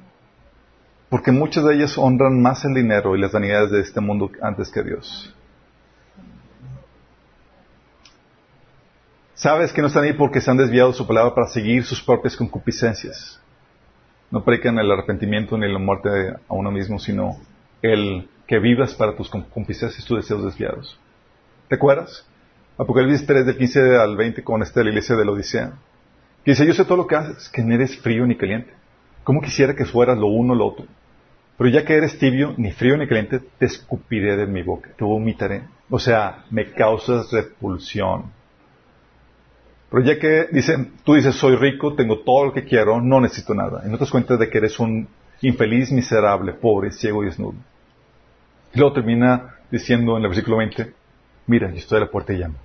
Porque muchas de ellas honran más el dinero y las vanidades de este mundo antes que Dios. ¿Sabes que no están ahí porque se han desviado su palabra para seguir sus propias concupiscencias? No predican el arrepentimiento ni la muerte a uno mismo, sino el que vivas para tus concupiscencias y tus deseos desviados. ¿Te acuerdas? Apocalipsis 3 del 15 al 20 con esta de la iglesia de la Odisea. Que dice, yo sé todo lo que haces, que no eres frío ni caliente. ¿Cómo quisiera que fueras lo uno o lo otro? Pero ya que eres tibio, ni frío ni caliente, te escupiré de mi boca, te vomitaré. O sea, me causas repulsión. Pero ya que dicen, tú dices, soy rico, tengo todo lo que quiero, no necesito nada. Y no te das cuenta de que eres un infeliz, miserable, pobre, ciego y desnudo. Y luego termina diciendo en el versículo 20, mira, yo estoy a la puerta y llamo.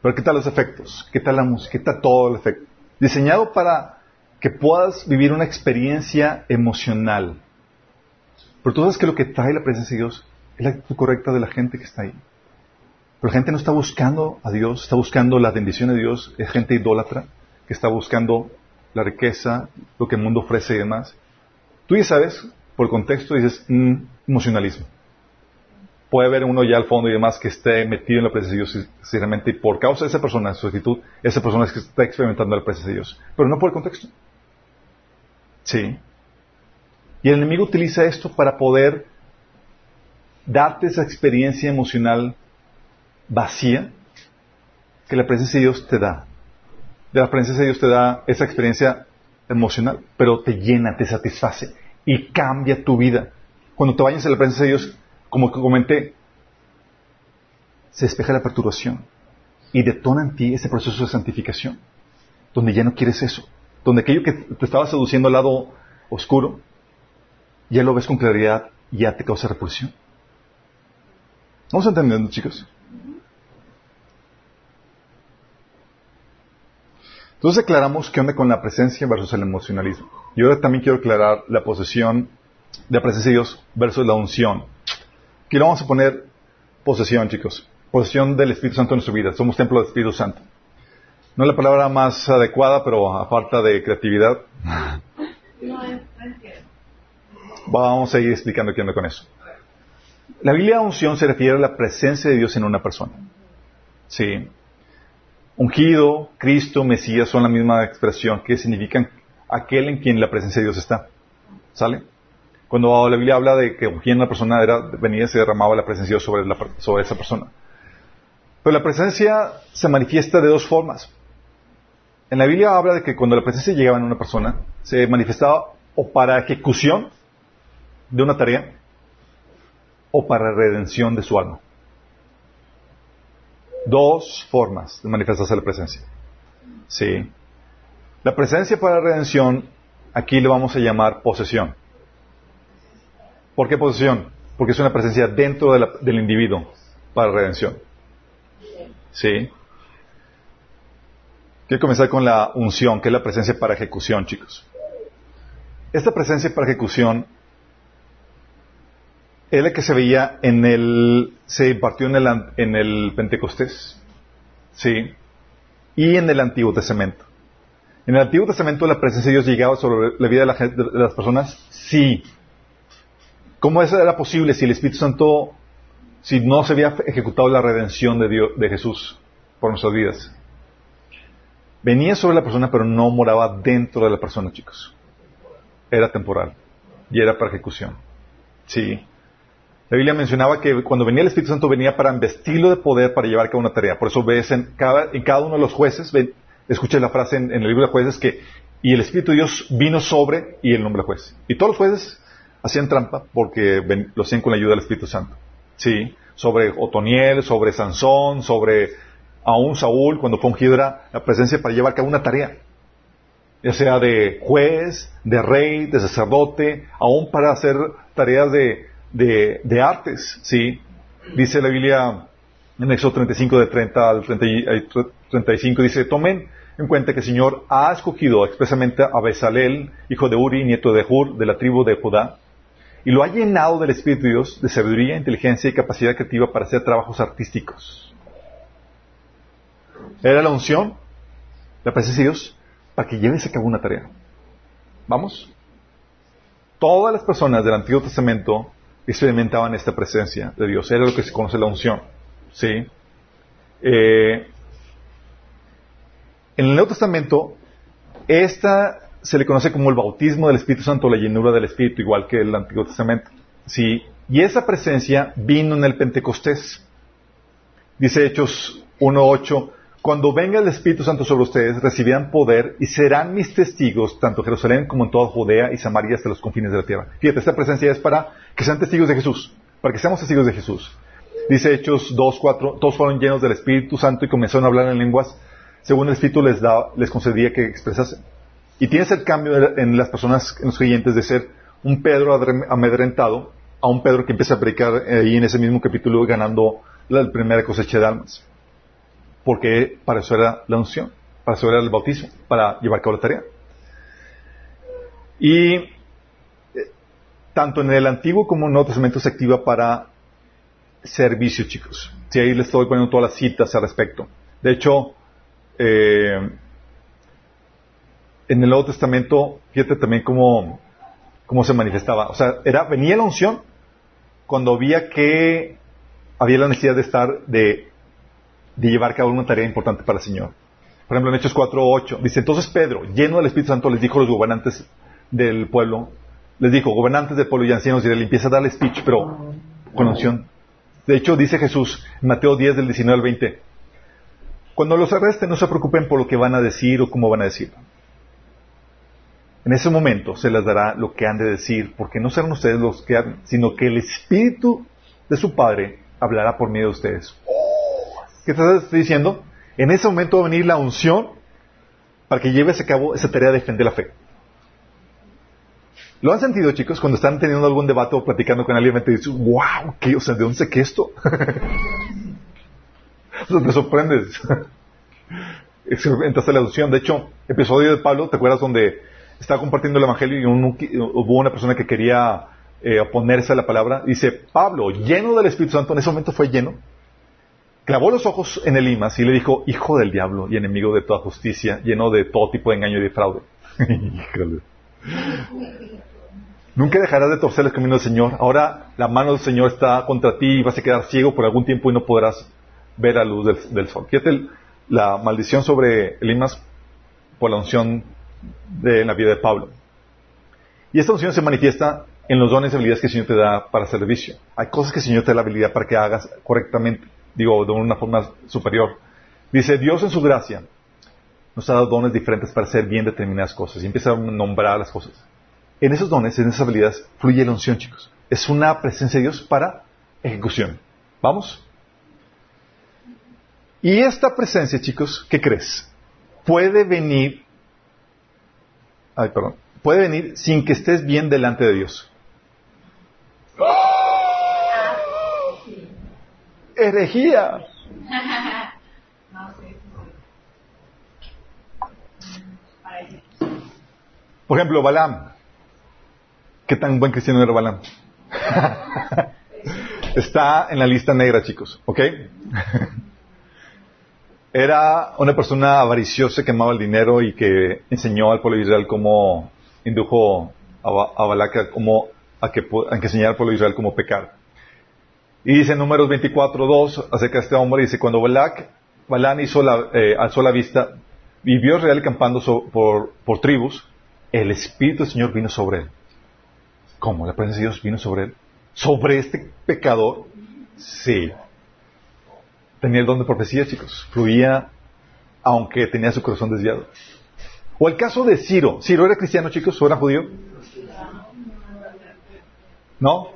Pero ¿qué tal los efectos? ¿Qué tal la música? ¿Qué tal todo el efecto? Diseñado para que puedas vivir una experiencia emocional. Pero tú sabes que lo que trae la presencia de Dios es la actitud correcta de la gente que está ahí. Pero la gente no está buscando a Dios, está buscando la bendición de Dios, es gente idólatra que está buscando la riqueza, lo que el mundo ofrece y demás. Tú ya sabes, por el contexto, dices, mm, emocionalismo. Puede haber uno ya al fondo y demás que esté metido en la presencia de Dios, sinceramente, y por causa de esa persona, su actitud, esa persona es que está experimentando la presencia de Dios. Pero no por el contexto. Sí. Y el enemigo utiliza esto para poder darte esa experiencia emocional vacía que la presencia de Dios te da. De la presencia de Dios te da esa experiencia emocional, pero te llena, te satisface y cambia tu vida. Cuando te vayas a la presencia de Dios, como comenté, se despeja la perturbación y detona en ti ese proceso de santificación, donde ya no quieres eso, donde aquello que te estaba seduciendo al lado oscuro, ya lo ves con claridad y ya te causa repulsión. ¿Vamos entendiendo, chicos? Entonces aclaramos qué onda con la presencia versus el emocionalismo. Y ahora también quiero aclarar la posesión de la presencia de Dios versus la unción. Aquí lo vamos a poner posesión, chicos. Posesión del Espíritu Santo en nuestra vida. Somos templo del Espíritu Santo. No es la palabra más adecuada, pero a falta de creatividad. (laughs) Vamos a ir explicando qué onda con eso. La Biblia unción se refiere a la presencia de Dios en una persona. Sí. Ungido, Cristo, Mesías son la misma expresión que significan aquel en quien la presencia de Dios está. ¿Sale? Cuando la Biblia habla de que ungía una persona era, venía y se derramaba la presencia de Dios sobre, sobre esa persona. Pero la presencia se manifiesta de dos formas. En la Biblia habla de que cuando la presencia llegaba en una persona, se manifestaba o para ejecución de una tarea o para redención de su alma dos formas de manifestarse la presencia. Sí. La presencia para redención, aquí le vamos a llamar posesión. ¿Por qué posesión? Porque es una presencia dentro del individuo para redención. Sí. Quiero comenzar con la unción, que es la presencia para ejecución, chicos. Esta presencia para ejecución es la que se veía en el, se impartió en el, en el Pentecostés, ¿sí? Y en el Antiguo Testamento. En el Antiguo Testamento la presencia de Dios llegaba sobre la vida de, la las personas, sí. ¿Cómo eso era posible si el Espíritu Santo, si no se había ejecutado la redención de Dios, de Jesús por nuestras vidas? Venía sobre la persona, pero no moraba dentro de la persona, chicos. Era temporal y era para ejecución. Sí. La Biblia mencionaba que cuando venía el Espíritu Santo venía para investirlo de poder para llevar a cabo una tarea. Por eso ves en cada, en cada uno de los jueces, ven, escucha la frase en, el libro de jueces que, y el Espíritu de Dios vino sobre y el nombre de juez. Y todos los jueces hacían trampa porque lo hacían con la ayuda del Espíritu Santo. Sí, sobre Otoniel, sobre Sansón, sobre aún Saúl, cuando fue ungido era la presencia para llevar a cabo una tarea. Ya sea de juez, de rey, de sacerdote, aún para hacer tareas de, de, artes, ¿sí? Dice la Biblia en Éxodo 35, de 30 al 35, dice, tomen en cuenta que el Señor ha escogido expresamente a Besalel, hijo de Uri, nieto de Hur, de la tribu de Judá, y lo ha llenado del Espíritu de Dios, de sabiduría, inteligencia y capacidad creativa para hacer trabajos artísticos. Era la unción, la presencia de Dios, para que lleves a cabo una tarea. ¿Vamos? Todas las personas del Antiguo Testamento experimentaban esta presencia de Dios. Era lo que se conoce la unción. ¿Sí? Eh, en el Nuevo Testamento, esta se le conoce como el bautismo del Espíritu Santo, la llenura del Espíritu, igual que el Antiguo Testamento. ¿Sí? Y esa presencia vino en el Pentecostés. Dice Hechos 1.8, cuando venga el Espíritu Santo sobre ustedes, recibirán poder y serán mis testigos, tanto en Jerusalén como en toda Judea y Samaria hasta los confines de la tierra. Fíjate, esta presencia es para que sean testigos de Jesús, para que seamos testigos de Jesús. Dice Hechos 2.4, todos fueron llenos del Espíritu Santo y comenzaron a hablar en lenguas según el Espíritu les, da, les concedía que expresasen. Y tienes el cambio en las personas, en los creyentes, de ser un Pedro amedrentado a un Pedro que empieza a predicar ahí en ese mismo capítulo ganando la primera cosecha de almas porque para eso era la unción, para eso era el bautismo, para llevar a cabo la tarea. Y eh, tanto en el Antiguo como en el Nuevo Testamento se activa para servicio, chicos. Si ahí les estoy poniendo todas las citas al respecto. De hecho, eh, en el Nuevo Testamento, fíjate también cómo, cómo se manifestaba. O sea, venía la unción cuando había que, había la necesidad de estar, de, de llevar a cabo una tarea importante para el Señor. Por ejemplo, en Hechos 4.8, dice, entonces Pedro, lleno del Espíritu Santo, les dijo a los gobernantes del pueblo, les dijo, gobernantes del pueblo y ancianos, y le empieza a darle speech, pero con unción. De hecho, dice Jesús en Mateo 10, del 19 al 20, cuando los arresten, no se preocupen por lo que van a decir o cómo van a decir. En ese momento se les dará lo que han de decir, porque no serán ustedes los que hablan, sino que el Espíritu de su Padre hablará por medio de ustedes. ¿Qué estás diciendo? En ese momento va a venir la unción para que lleves a cabo esa tarea de defender la fe. ¿Lo han sentido, chicos? Cuando están teniendo algún debate o platicando con alguien, te dicen, wow, ¿qué? O sea, ¿de dónde sé esto? (laughs) o te sorprendes. (laughs) Entraste la unción. De hecho, episodio de Pablo, ¿te acuerdas donde estaba compartiendo el Evangelio y hubo una persona que quería eh, oponerse a la palabra. Dice, Pablo, lleno del Espíritu Santo, en ese momento fue lleno, clavó los ojos en el Imas y le dijo, hijo del diablo y enemigo de toda justicia, lleno de todo tipo de engaño y de fraude. (laughs) Nunca dejarás de torcer el camino del Señor. Ahora la mano del Señor está contra ti y vas a quedar ciego por algún tiempo y no podrás ver la luz del, sol. Fíjate la maldición sobre el Imas por la unción de la vida de Pablo. Y esta unción se manifiesta en los dones y habilidades que el Señor te da para servicio. Hay cosas que el Señor te da la habilidad para que hagas correctamente, digo, de una forma superior. Dice, Dios en su gracia nos ha dado dones diferentes para hacer bien determinadas cosas y empieza a nombrar las cosas. En esos dones, en esas habilidades, fluye la unción, chicos. Es una presencia de Dios para ejecución. ¿Vamos? Y esta presencia, chicos, ¿qué crees? Puede venir Ay, perdón. Puede venir sin que estés bien delante de Dios. ¡Herejía! Por ejemplo, Balaam. ¿Qué tan buen cristiano era Balaam? (laughs) Está en la lista negra, chicos, ¿ok? Era una persona avariciosa que amaba el dinero y que enseñó al pueblo de Israel cómo indujo a, Balak a, a, que, a enseñar al pueblo de Israel cómo pecar. Y dice en números 24.2 acerca de este hombre, dice, cuando Balak, Balán hizo eh, alzó la vista y vio a Israel campando por, por tribus, el Espíritu del Señor vino sobre él. ¿Cómo? ¿La presencia de Dios vino sobre él? ¿Sobre este pecador? Sí tenía el don de profecía, chicos. Fluía aunque tenía su corazón desviado. O el caso de Ciro. ¿Ciro era cristiano, chicos? ¿O era judío? ¿No?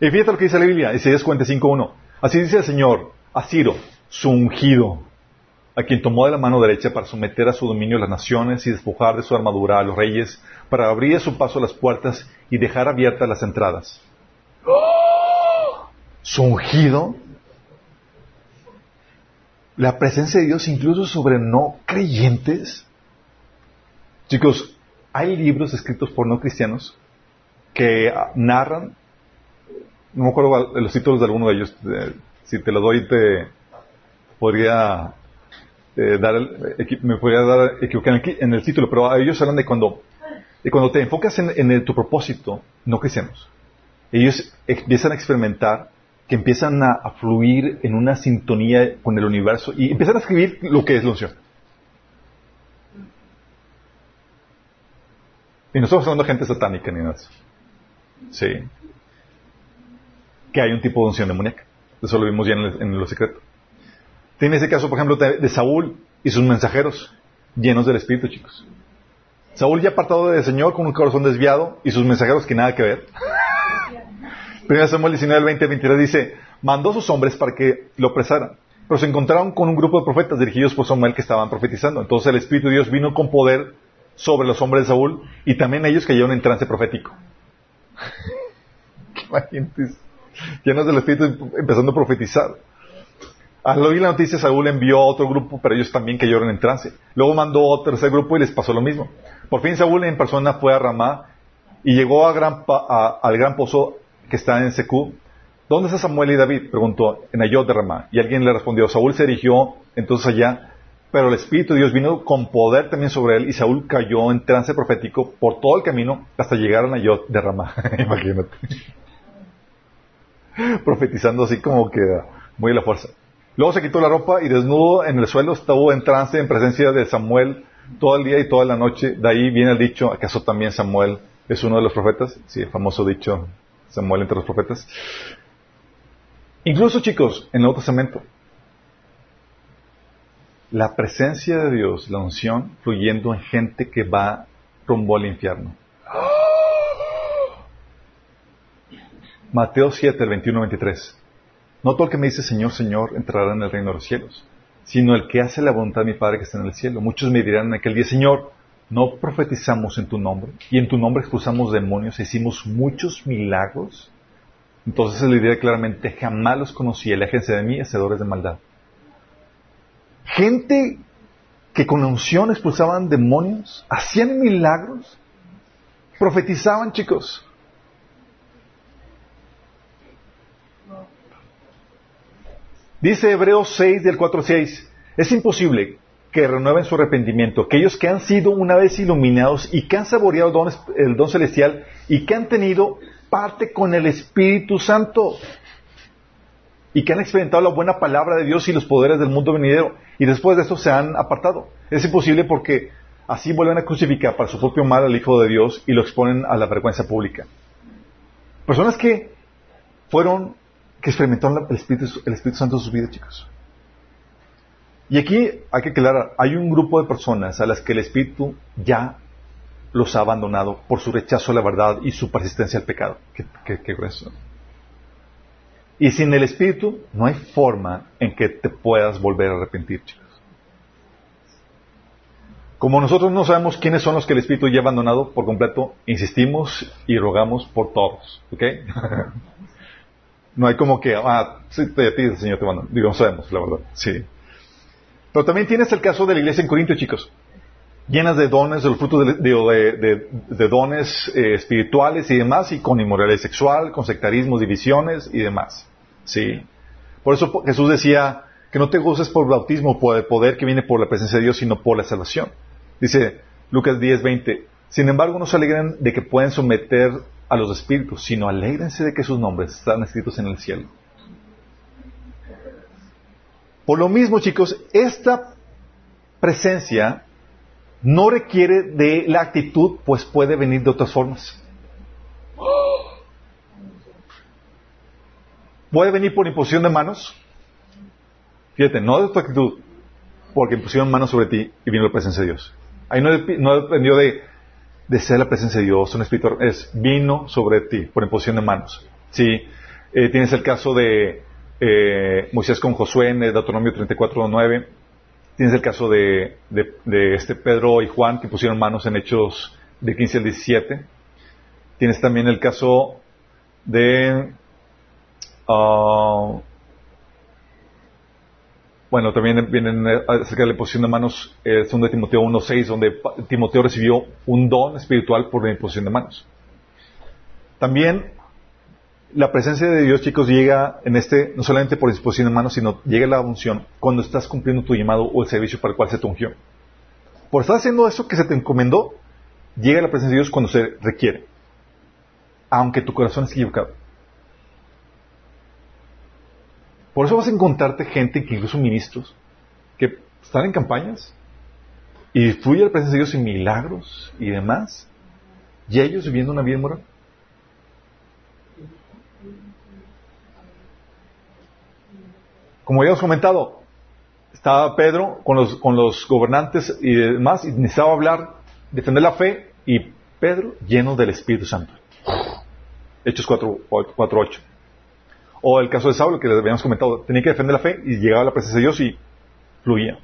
Y fíjate lo que dice la Biblia, Isaías 45.1. Así dice el Señor a Ciro, su ungido, a quien tomó de la mano derecha para someter a su dominio las naciones y despojar de su armadura a los reyes, para abrir a su paso las puertas y dejar abiertas las entradas. Su ungido la presencia de Dios incluso sobre no creyentes. Chicos, hay libros escritos por no cristianos que narran, no me acuerdo los títulos de alguno de ellos, si te lo doy te podría eh, dar, me podría dar equivocar en el, título, pero ellos hablan de cuando, de cuando te enfocas en, en tu propósito, no cristianos. Ellos empiezan a experimentar que empiezan a, fluir en una sintonía con el universo y empiezan a escribir lo que es la unción. Y no estamos hablando de gente satánica ni nada. Sí. Que hay un tipo de unción demoníaca. Eso lo vimos ya en, lo secreto. Tiene ese caso, por ejemplo, de, Saúl y sus mensajeros llenos del Espíritu, chicos. Saúl ya apartado del Señor con un corazón desviado y sus mensajeros que nada que ver. (laughs) 1 Samuel 19, 20, 23 dice, mandó a sus hombres para que lo apresaran. Pero se encontraron con un grupo de profetas dirigidos por Samuel que estaban profetizando. Entonces el Espíritu de Dios vino con poder sobre los hombres de Saúl y también ellos cayeron en trance profético. (laughs) (laughs) llenos del Espíritu empezando a profetizar. Al oír la noticia, Saúl envió a otro grupo, pero ellos también cayeron en trance. Luego mandó a otro tercer grupo y les pasó lo mismo. Por fin Saúl en persona fue a Ramá y llegó al gran pozo que está en Secú, ¿Dónde está Samuel y David? Preguntó, en Ayot de Ramá. Y alguien le respondió, Saúl se dirigió entonces allá, pero el Espíritu de Dios vino con poder también sobre él y Saúl cayó en trance profético por todo el camino hasta llegar a Nayot de Ramá. (laughs) Imagínate. (laughs) Profetizando así como que muy a la fuerza. Luego se quitó la ropa y desnudo en el suelo estuvo en trance en presencia de Samuel todo el día y toda la noche. De ahí viene el dicho, ¿acaso también Samuel es uno de los profetas? Sí, el famoso dicho, Samuel entre los profetas. Incluso chicos, en el Nuevo Testamento, la presencia de Dios, la unción, fluyendo en gente que va rumbo al infierno. Mateo 7, el 21-23. No todo el que me dice Señor, Señor entrará en el reino de los cielos, sino el que hace la voluntad de mi Padre que está en el cielo. Muchos me dirán en aquel día, Señor, no profetizamos en tu nombre y en tu nombre expulsamos demonios e hicimos muchos milagros. Entonces le diré claramente, jamás los conocí, aléjense de mí, hacedores de maldad. Gente que con unción expulsaban demonios, hacían milagros, profetizaban, chicos. Dice Hebreos 6 del 4 6, es imposible que renueven su arrepentimiento, aquellos que han sido una vez iluminados y que han saboreado el don, el don celestial y que han tenido parte con el Espíritu Santo y que han experimentado la buena palabra de Dios y los poderes del mundo venidero y después de eso se han apartado. Es imposible porque así vuelven a crucificar para su propio mal al Hijo de Dios y lo exponen a la vergüenza pública. Personas que fueron que experimentaron el Espíritu, el Espíritu Santo en sus vidas, chicos. Y aquí hay que aclarar, hay un grupo de personas a las que el Espíritu ya los ha abandonado por su rechazo a la verdad y su persistencia al pecado. Qué, qué, grueso. Y sin el Espíritu no hay forma en que te puedas volver a arrepentir, chicos. Como nosotros no sabemos quiénes son los que el Espíritu ya ha abandonado por completo, insistimos y rogamos por todos. ¿Ok? (laughs) No hay como que, ah, sí, te pide, Señor, te mando. Digo, no sabemos, la verdad. Sí. Pero también tienes el caso de la iglesia en Corinto, chicos. Llenas de dones, de los frutos de, dones eh, espirituales y demás, y con inmoralidad sexual, con sectarismos, divisiones y demás. Sí. Por eso Jesús decía que no te goces por bautismo, por el poder que viene por la presencia de Dios, sino por la salvación. Dice Lucas 10, 20. Sin embargo, no se alegran de que pueden someter a los espíritus, sino alégrense de que sus nombres están escritos en el cielo. Por lo mismo, chicos, esta presencia no requiere de la actitud, pues puede venir de otras formas. Puede venir por imposición de manos. Fíjate, no de tu actitud, porque impusieron manos sobre ti y vino la presencia de Dios. Ahí no, no dependió de ser la presencia de Dios, un espíritu, es vino sobre ti por imposición de manos. Sí, eh, tienes el caso de eh, Moisés con Josué en Deuteronomio 34.9. Tienes el caso de, este Pedro y Juan que pusieron manos en Hechos de 15 al 17. Tienes también el caso de ah, bueno, también vienen acerca de la imposición de manos, segundo de Timoteo 1.6, donde Timoteo recibió un don espiritual por la imposición de manos. También la presencia de Dios, chicos, llega en este, no solamente por disposición de manos, sino llega la unción cuando estás cumpliendo tu llamado o el servicio para el cual se te ungió. Por estar haciendo eso que se te encomendó, llega la presencia de Dios cuando se requiere. Aunque tu corazón esté equivocado. Por eso vas a encontrarte gente, que incluso ministros, que están en campañas y fluye la presencia de Dios en milagros y demás, y ellos viviendo una vida moral. Como ya hemos comentado, estaba Pedro con los, con los gobernantes y demás, y necesitaba hablar, defender la fe, y Pedro lleno del Espíritu Santo. Hechos 4.8. O el caso de Saulo, que les habíamos comentado, tenía que defender la fe y llegaba a la presencia de Dios y fluía.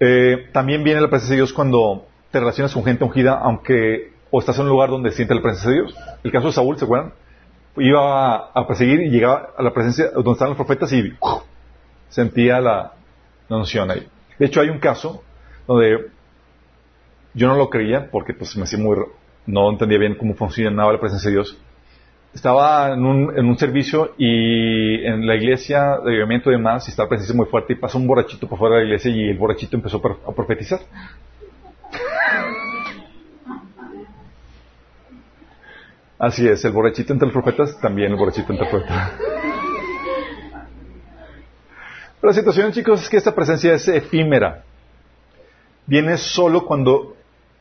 Eh, también viene la presencia de Dios cuando te relacionas con gente ungida, aunque o estás en un lugar donde siente la presencia de Dios. El caso de Saúl, ¿se acuerdan? Iba a, perseguir y llegaba a la presencia donde estaban los profetas y sentía la, la unción ahí. De hecho, hay un caso donde yo no lo creía porque pues me hacía muy no entendía bien cómo funcionaba la presencia de Dios estaba en un, en un servicio y en la iglesia de avivamiento y demás, y estaba presencia muy fuerte, y pasó un borrachito por fuera de la iglesia y el borrachito empezó a profetizar. Así es, el borrachito entre los profetas, también el borrachito entre los profetas. La situación, chicos, es que esta presencia es efímera. Viene solo cuando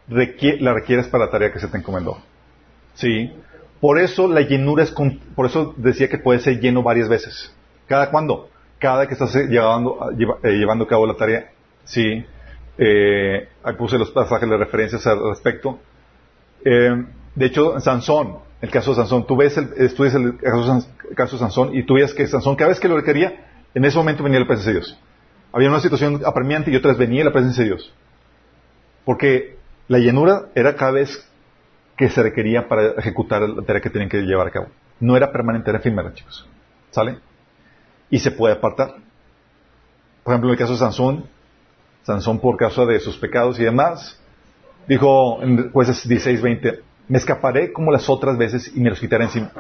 la requieres para la tarea que se te encomendó. ¿Sí? Por eso la llenura es, por eso decía que puede ser lleno varias veces. ¿Cada cuándo? Cada que estás eh, llevando, eh, llevando a cabo la tarea. ¿Sí? Eh, ahí puse los pasajes de referencias al respecto. De hecho, Sansón, el caso de Sansón, tú ves el, estudias el caso, de Sansón y tú ves que Sansón, cada vez que lo requería, en ese momento venía la presencia de Dios. Había una situación apremiante y otras venía la presencia de Dios. Porque la llenura era cada vez que se requería para ejecutar la tarea que tenían que llevar a cabo. No era permanente, era efímera, chicos. ¿Sale? Y se puede apartar. Por ejemplo, en el caso de Sansón, Sansón por causa de sus pecados y demás, dijo en jueces 16, 20, me escaparé como las otras veces y me los quitaré encima.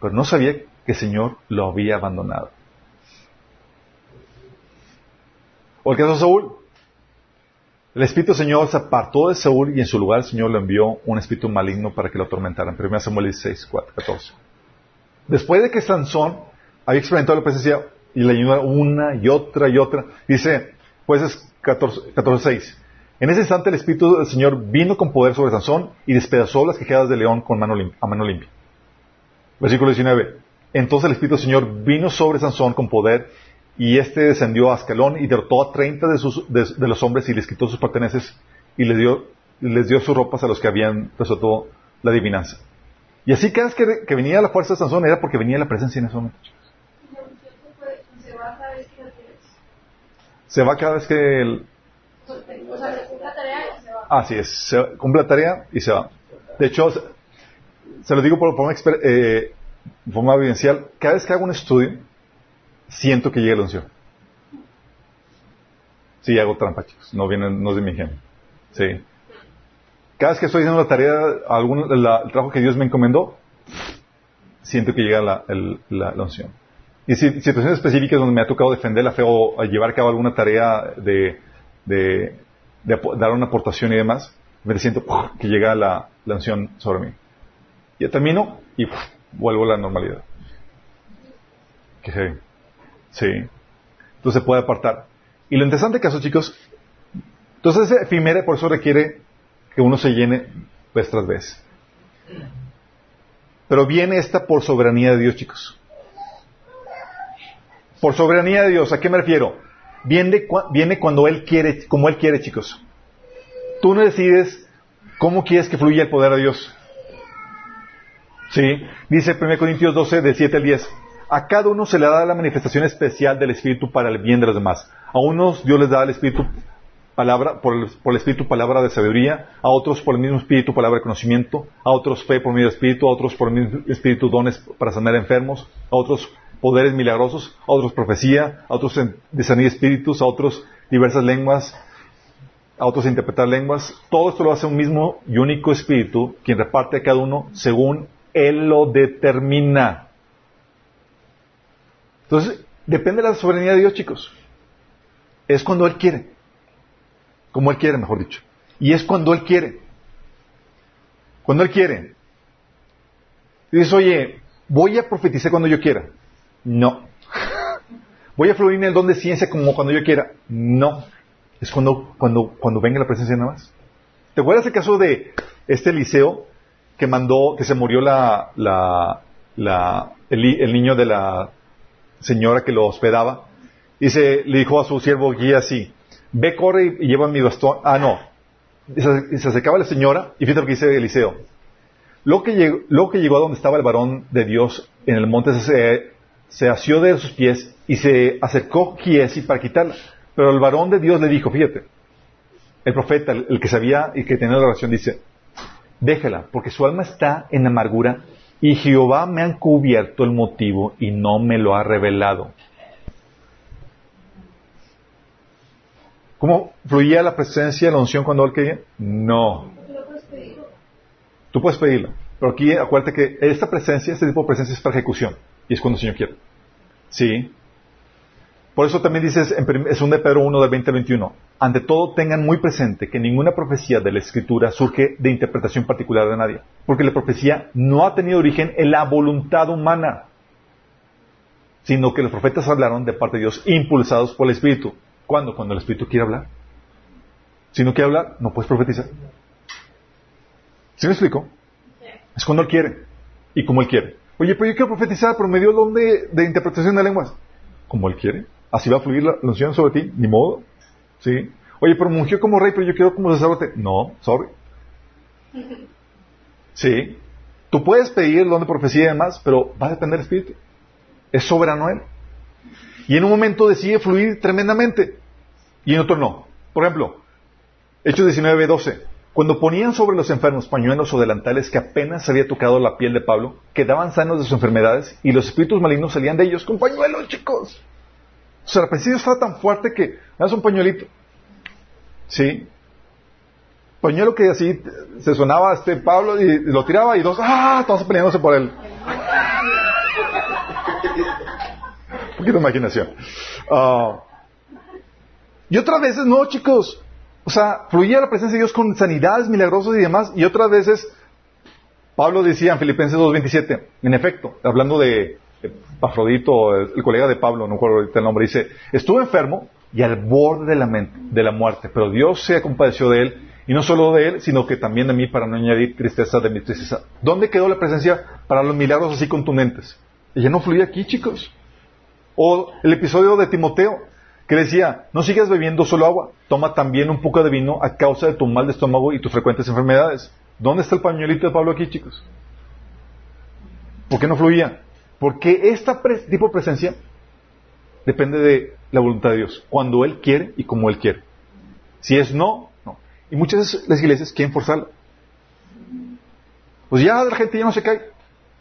Pero no sabía que el Señor lo había abandonado. O el caso de Saúl. El Espíritu Señor se apartó de Saúl y en su lugar el Señor le envió un espíritu maligno para que lo atormentaran. 1 Samuel 16, 4, 14. Después de que Sansón había experimentado la presencia y le ayudó una y otra y otra, dice, pues es 14, 14 6. En ese instante el Espíritu del Señor vino con poder sobre Sansón y despedazó las quejadas de león con mano a mano limpia. Versículo 19. Entonces el Espíritu del Señor vino sobre Sansón con poder y éste descendió a Ascalón y derrotó a treinta de, los hombres y les quitó sus pertenencias y les dio, les dio sus ropas a los que habían resuelto la adivinanza. Y así cada vez que, venía la fuerza de Sansón era porque venía la presencia en ese momento. Se va cada vez que el, Así es, se cumple la tarea y se va. De hecho, se, lo digo por, por eh, forma evidencial, cada vez que hago un estudio, siento que llega la unción. Sí, hago trampa, chicos, no, viene, no es de mi ingenio. Sí. Cada vez que estoy haciendo la tarea, algún, el trabajo que Dios me encomendó, siento que llega la, la, unción. Y si, situaciones específicas donde me ha tocado defender la fe o llevar a cabo alguna tarea de, de dar una aportación y demás, me siento que llega la, la unción sobre mí. Ya termino y vuelvo a la normalidad. Que sí. Entonces se puede apartar. Y lo interesante caso, chicos, entonces ese efímera por eso requiere que uno se llene vez tras vez. Pero viene esta por soberanía de Dios, chicos. Por soberanía de Dios, ¿a qué me refiero? viene, viene cuando Él quiere, como Él quiere, chicos. Tú no decides cómo quieres que fluya el poder de Dios. Sí, dice 1 Corintios 12, del 7 al 10. A cada uno se le da la manifestación especial del Espíritu para el bien de los demás. A unos Dios les da el Espíritu palabra, por el, por el, Espíritu palabra de sabiduría, a otros por el mismo Espíritu palabra de conocimiento, a otros fe por medio del Espíritu, a otros por el mismo Espíritu dones para sanar enfermos, a otros poderes milagrosos, a otros profecía, a otros discernir espíritus, a otros diversas lenguas, a otros interpretar lenguas. Todo esto lo hace un mismo y único espíritu, quien reparte a cada uno según Él lo determina. Entonces, depende de la soberanía de Dios, chicos. Es cuando Él quiere. Como Él quiere, mejor dicho. Y es cuando Él quiere. Cuando Él quiere. Dices, oye, voy a profetizar cuando yo quiera. No. (laughs) ¿Voy a fluir en el don de ciencia como cuando yo quiera? No. Es cuando, cuando, cuando venga la presencia nada más. ¿Te acuerdas el caso de este Eliseo que mandó, que se murió la, la, la, el, niño de la señora que lo hospedaba? Y se, le dijo a su siervo guía así, ve, corre y, lleva mi bastón. Ah, no. Se, se acercaba la señora y fíjate lo que dice Eliseo. Lo que, llegó, lo que llegó a donde estaba el varón de Dios en el monte se se asió de sus pies y se acercó Giesi para quitarla. Pero el varón de Dios le dijo, fíjate, el profeta, el, que sabía y que tenía la oración, dice, déjala, porque su alma está en amargura y Jehová me ha encubierto el motivo y no me lo ha revelado. ¿Cómo fluía la presencia de la unción cuando él quería? No. Tú puedes pedirlo. Pero aquí acuérdate que esta presencia, este tipo de presencia es para ejecución. Y es cuando el Señor quiere. Sí. Por eso también dices en 2 de Pedro 1 del 20 al 21. Ante todo tengan muy presente que ninguna profecía de la Escritura surge de interpretación particular de nadie. Porque la profecía no ha tenido origen en la voluntad humana. Sino que los profetas hablaron de parte de Dios impulsados por el Espíritu. ¿Cuándo? Cuando el Espíritu quiere hablar. Si no quiere hablar, no puedes profetizar. ¿Sí me explico? Es cuando Él quiere y como Él quiere. Oye, pero yo quiero profetizar, pero me dio el don de, interpretación de lenguas. Como Él quiere. Así va a fluir la, unción sobre ti, ni modo. ¿Sí? Oye, pero me como rey, pero yo quiero como sacerdote. No, sorry. ¿Sí? Tú puedes pedir el don de profecía y demás, pero va a depender del Espíritu. Es soberano Él. Y en un momento decide fluir tremendamente. Y en otro no. Por ejemplo, Hechos 19, 12. Cuando ponían sobre los enfermos pañuelos o delantales que apenas había tocado la piel de Pablo, quedaban sanos de sus enfermedades y los espíritus malignos salían de ellos con pañuelos, chicos. O sea, presencia estaba tan fuerte que haz un pañuelito. ¿Sí? Pañuelo que así se sonaba este Pablo y lo tiraba y dos, ¡ah! Todos peleándose por él. un poquito de imaginación. Ah, y otras veces no, chicos. O sea, fluía la presencia de Dios con sanidades milagrosas y demás. Y otras veces, Pablo decía en Filipenses 2.27, en efecto, hablando de, Pafrodito, el, colega de Pablo, no recuerdo ahorita el nombre, dice, estuve enfermo y al borde de la, de la muerte, pero Dios se compadeció de él, y no solo de él, sino que también de mí para no añadir tristeza de mi tristeza. ¿Dónde quedó la presencia para los milagros así contundentes? Ella no fluía aquí, chicos. O el episodio de Timoteo, que decía, no sigas bebiendo solo agua, toma también un poco de vino a causa de tu mal de estómago y tus frecuentes enfermedades. ¿Dónde está el pañuelito de Pablo aquí, chicos? ¿Por qué no fluía? Porque este tipo de presencia depende de la voluntad de Dios, cuando Él quiere y como Él quiere. Si es no, no. Y muchas veces las iglesias quieren forzarlo. Pues ya la gente ya no se cae.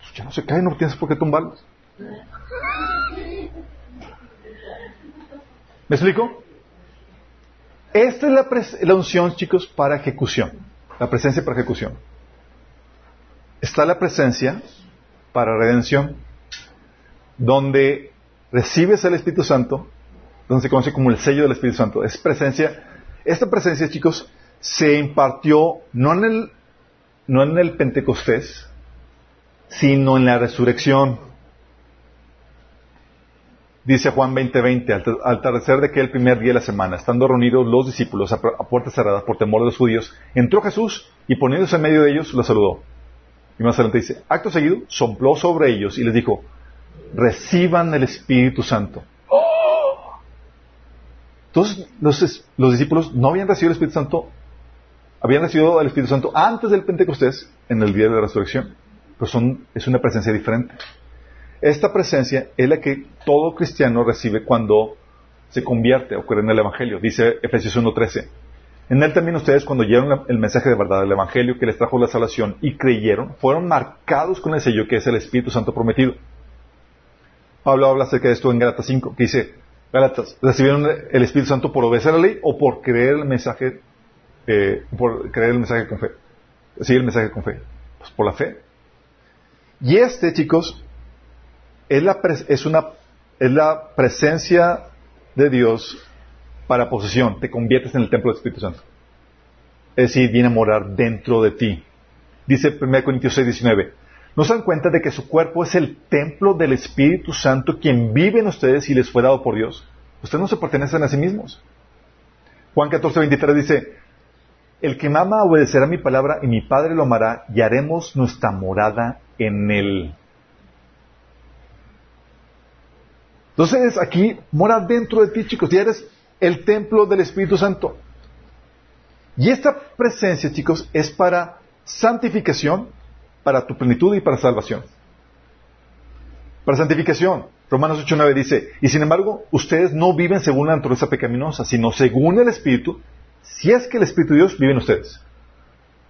Pues ya no se cae, no tienes por qué tumbarlos. ¿Me explico? Esta es la, unción, chicos, para ejecución. La presencia para ejecución. Está la presencia para redención, donde recibes el Espíritu Santo, donde se conoce como el sello del Espíritu Santo. Es presencia. Esta presencia, chicos, se impartió no en el, no en el Pentecostés, sino en la resurrección. Dice Juan 20:20, al atardecer de aquel primer día de la semana, estando reunidos los discípulos a, puertas cerradas por temor de los judíos, entró Jesús y poniéndose en medio de ellos, los saludó. Y más adelante dice, acto seguido, sopló sobre ellos y les dijo, reciban el Espíritu Santo. Entonces, los, los discípulos no habían recibido el Espíritu Santo, habían recibido el Espíritu Santo antes del Pentecostés, en el día de la resurrección. Pero son, es una presencia diferente. Esta presencia es la que todo cristiano recibe cuando se convierte o cree en el Evangelio. Dice Efesios 1.13. En él también ustedes cuando oyeron el mensaje de verdad del Evangelio que les trajo la salvación y creyeron, fueron marcados con el sello que es el Espíritu Santo prometido. Pablo habla acerca de esto en Gálatas 5, que dice, Gálatas, ¿recibieron el Espíritu Santo por obedecer la ley o por creer el mensaje, eh, por creer el mensaje con fe? Seguir el mensaje con fe. Pues por la fe. Y este, chicos, es es, una, es la presencia de Dios para posesión. Te conviertes en el templo del Espíritu Santo. Es decir, viene a morar dentro de ti. Dice 1 Corintios 6, 19. ¿No se dan cuenta de que su cuerpo es el templo del Espíritu Santo quien vive en ustedes y les fue dado por Dios? Ustedes no se pertenecen a sí mismos. Juan 14, 23 dice, el que me ama obedecerá mi palabra y mi Padre lo amará y haremos nuestra morada en él. Entonces aquí mora dentro de ti, chicos, ya eres el templo del Espíritu Santo. Y esta presencia, chicos, es para santificación, para tu plenitud y para salvación. Para santificación. Romanos 8.9 dice, y sin embargo, ustedes no viven según la naturaleza pecaminosa, sino según el Espíritu, si es que el Espíritu de Dios vive en ustedes.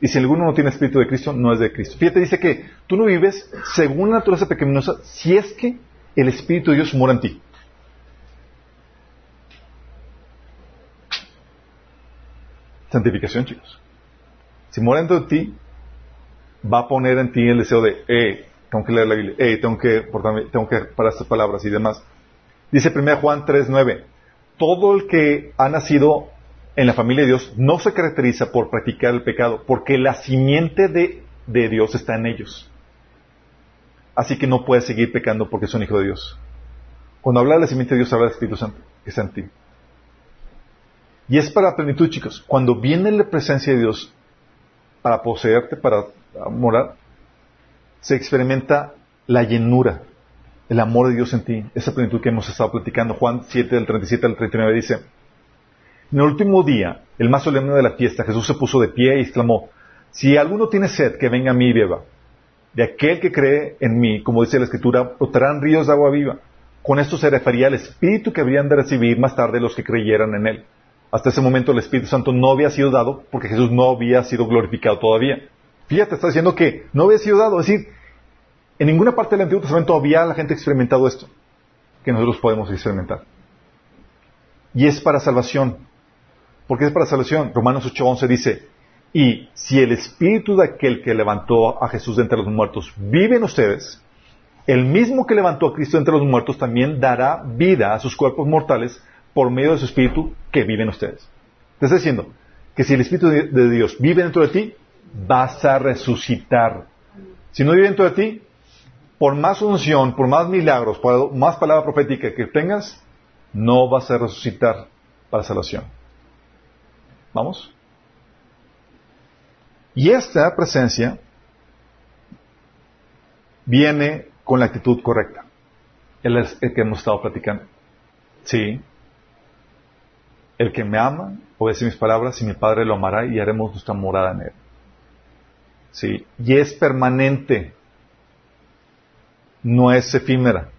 Y si alguno no tiene Espíritu de Cristo, no es de Cristo. Fíjate, dice que tú no vives según la naturaleza pecaminosa, si es que el Espíritu de Dios mora en ti. Santificación, chicos. Si mora dentro de ti, va a poner en ti el deseo de, eh, tengo que leer la Biblia, eh, tengo que portarme, tengo que para estas palabras y demás. Dice 1 Juan 3.9, todo el que ha nacido en la familia de Dios no se caracteriza por practicar el pecado, porque la simiente de, de Dios está en ellos. Así que no puedes seguir pecando porque son hijo de Dios. Cuando habla de la simiente de Dios, habla del Espíritu Santo, que está en ti. Y es para plenitud, chicos. Cuando viene la presencia de Dios para poseerte, para morar, se experimenta la llenura, el amor de Dios en ti, esa plenitud que hemos estado platicando. Juan 7, del 37 al 39 dice, en el último día, el más solemne de la fiesta, Jesús se puso de pie y exclamó, si alguno tiene sed, que venga a mí y beba. De aquel que cree en mí, como dice la Escritura, brotarán ríos de agua viva. Con esto se refería al Espíritu que habrían de recibir más tarde los que creyeran en Él. Hasta ese momento el Espíritu Santo no había sido dado porque Jesús no había sido glorificado todavía. Fíjate, está diciendo que no había sido dado. Es decir, en ninguna parte del Antiguo Testamento había la gente experimentado esto que nosotros podemos experimentar. Y es para salvación. ¿Por qué es para salvación? Romanos 8:11 dice, y si el Espíritu de aquel que levantó a Jesús de entre los muertos vive en ustedes, el mismo que levantó a Cristo entre los muertos también dará vida a sus cuerpos mortales por medio de su Espíritu que vive en ustedes. Te está diciendo que si el Espíritu de Dios vive dentro de ti, vas a resucitar. Si no vive dentro de ti, por más unción, por más milagros, por más palabra profética que tengas, no vas a resucitar para salvación. ¿Vamos? Y esta presencia viene con la actitud correcta. El, el que hemos estado platicando. Sí. El que me ama, obedece mis palabras, y mi Padre lo amará y haremos nuestra morada en él. Sí. Y es permanente. No es efímera.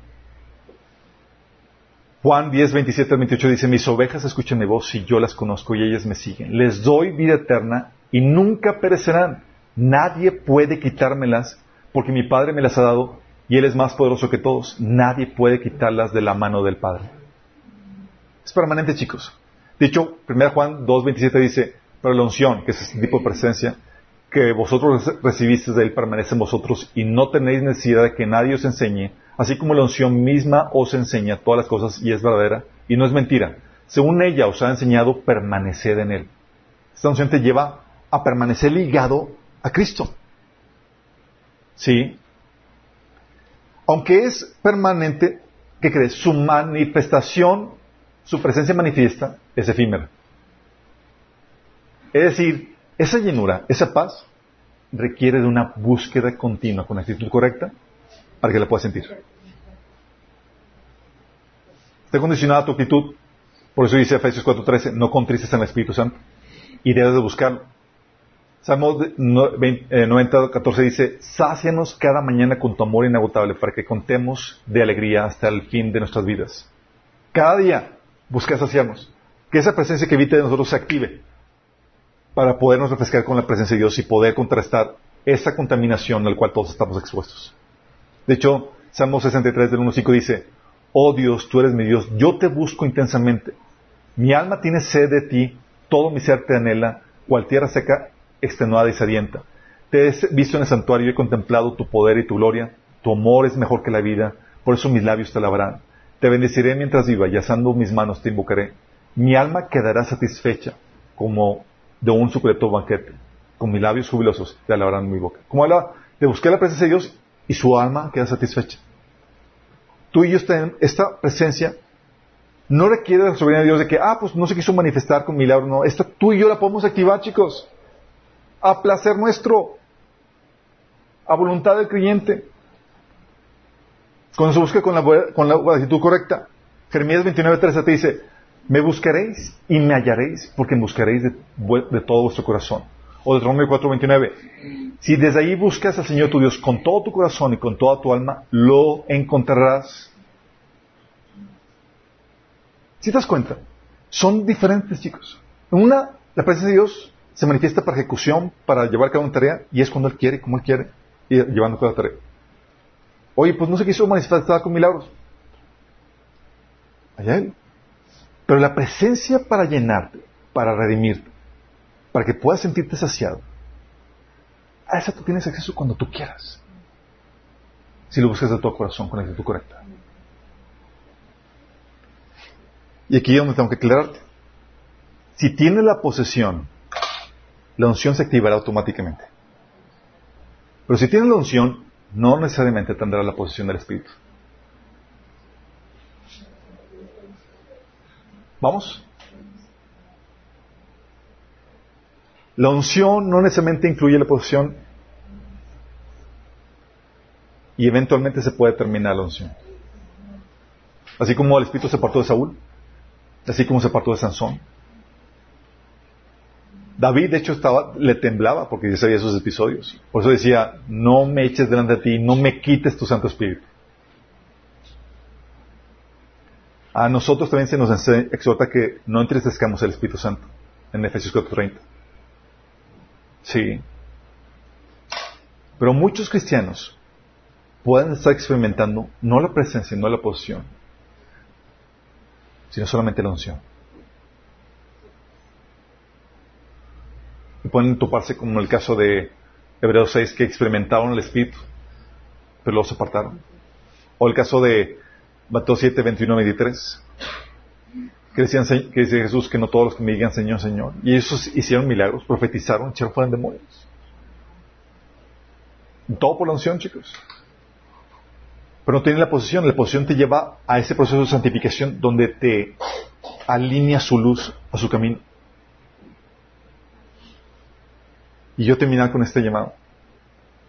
Juan 10, 27 al 28 dice, mis ovejas escuchan mi voz y yo las conozco y ellas me siguen. Les doy vida eterna y nunca perecerán. Nadie puede quitármelas porque mi Padre me las ha dado y Él es más poderoso que todos. Nadie puede quitarlas de la mano del Padre. Es permanente, chicos. De hecho, 1 Juan 2.27 dice, pero la unción, que es este tipo de presencia, que vosotros recibisteis de Él permanece en vosotros y no tenéis necesidad de que nadie os enseñe, así como la unción misma os enseña todas las cosas y es verdadera y no es mentira. Según ella os ha enseñado, permaneced en Él. Esta unción te lleva a permanecer ligado a Cristo. ¿Sí? aunque es permanente, ¿qué crees? Su manifestación, su presencia manifiesta, es efímera. Es decir, esa llenura, esa paz, requiere de una búsqueda continua con actitud correcta para que la puedas sentir. Está condicionada tu actitud, por eso dice Efesios 4:13, no contristes el Espíritu Santo y debes de buscarlo. Salmo 90, 14 dice, sácianos cada mañana con tu amor inagotable para que contemos de alegría hasta el fin de nuestras vidas. Cada día busca saciarnos. Que esa presencia que evite de nosotros se active para podernos refrescar con la presencia de Dios y poder contrastar esa contaminación al cual todos estamos expuestos. De hecho, Salmo 63 del 1.5 dice, Oh Dios, tú eres mi Dios, yo te busco intensamente. Mi alma tiene sed de ti, todo mi ser te anhela, cual tierra seca extenuada y sedienta. Te he visto en el santuario y he contemplado tu poder y tu gloria. Tu amor es mejor que la vida, por eso mis labios te alabarán. Te bendeciré mientras viva y asando mis manos te invocaré. Mi alma quedará satisfecha como de un suculento banquete. Con mis labios jubilosos te alabarán mi boca. Como habla de buscar la presencia de Dios y su alma queda satisfecha. Tú y yo esta presencia no requiere la soberanía de Dios de que, ah, pues no se quiso manifestar con milagro, no. Esta tú y yo la podemos activar, chicos a placer nuestro, a voluntad del creyente. Cuando se busca con la, con la actitud correcta. Jeremías 29.13 te dice, me buscaréis y me hallaréis, porque me buscaréis de, todo vuestro corazón. O Deuteronomio 4.29, si desde ahí buscas al Señor tu Dios con todo tu corazón y con toda tu alma, lo encontrarás. Si te das cuenta, son diferentes, chicos. Una, la presencia de Dios se manifiesta para ejecución, para llevar a cabo una tarea, y es cuando Él quiere, como Él quiere, y llevando cada tarea. Oye, pues no se quiso manifestar con milagros. Allá Él. Pero la presencia para llenarte, para redimirte, para que puedas sentirte saciado, a esa tú tienes acceso cuando tú quieras. Si lo buscas de tu corazón, con la actitud correcta. Y aquí es donde tengo que aclararte. Si tienes la posesión, la unción se activará automáticamente. Pero si tienes la unción, no necesariamente tendrá la posesión del Espíritu. ¿Vamos? La unción no necesariamente incluye la posesión y eventualmente se puede terminar la unción. Así como el Espíritu se apartó de Saúl, así como se apartó de Sansón. David, de hecho, estaba, le temblaba porque ya sabía esos episodios. Por eso decía, no me eches delante de ti, no me quites tu Santo Espíritu. A nosotros también se nos exhorta que no entristezcamos el Espíritu Santo, en Efesios 4.30. Sí. Pero muchos cristianos pueden estar experimentando no la presencia, no la posición, sino solamente la unción. Y pueden toparse como el caso de Hebreos 6 que experimentaron el Espíritu, pero se apartaron. O el caso de Mateo 7, 21, 23. Que, dice Jesús que no todos los que me digan Señor, Señor. Y ellos hicieron milagros, profetizaron, echaron fuera demonios. Todo por la unción, chicos. Pero no tienen la posición. La posición te lleva a ese proceso de santificación donde te alinea su luz a su camino. Y yo terminar con este llamado.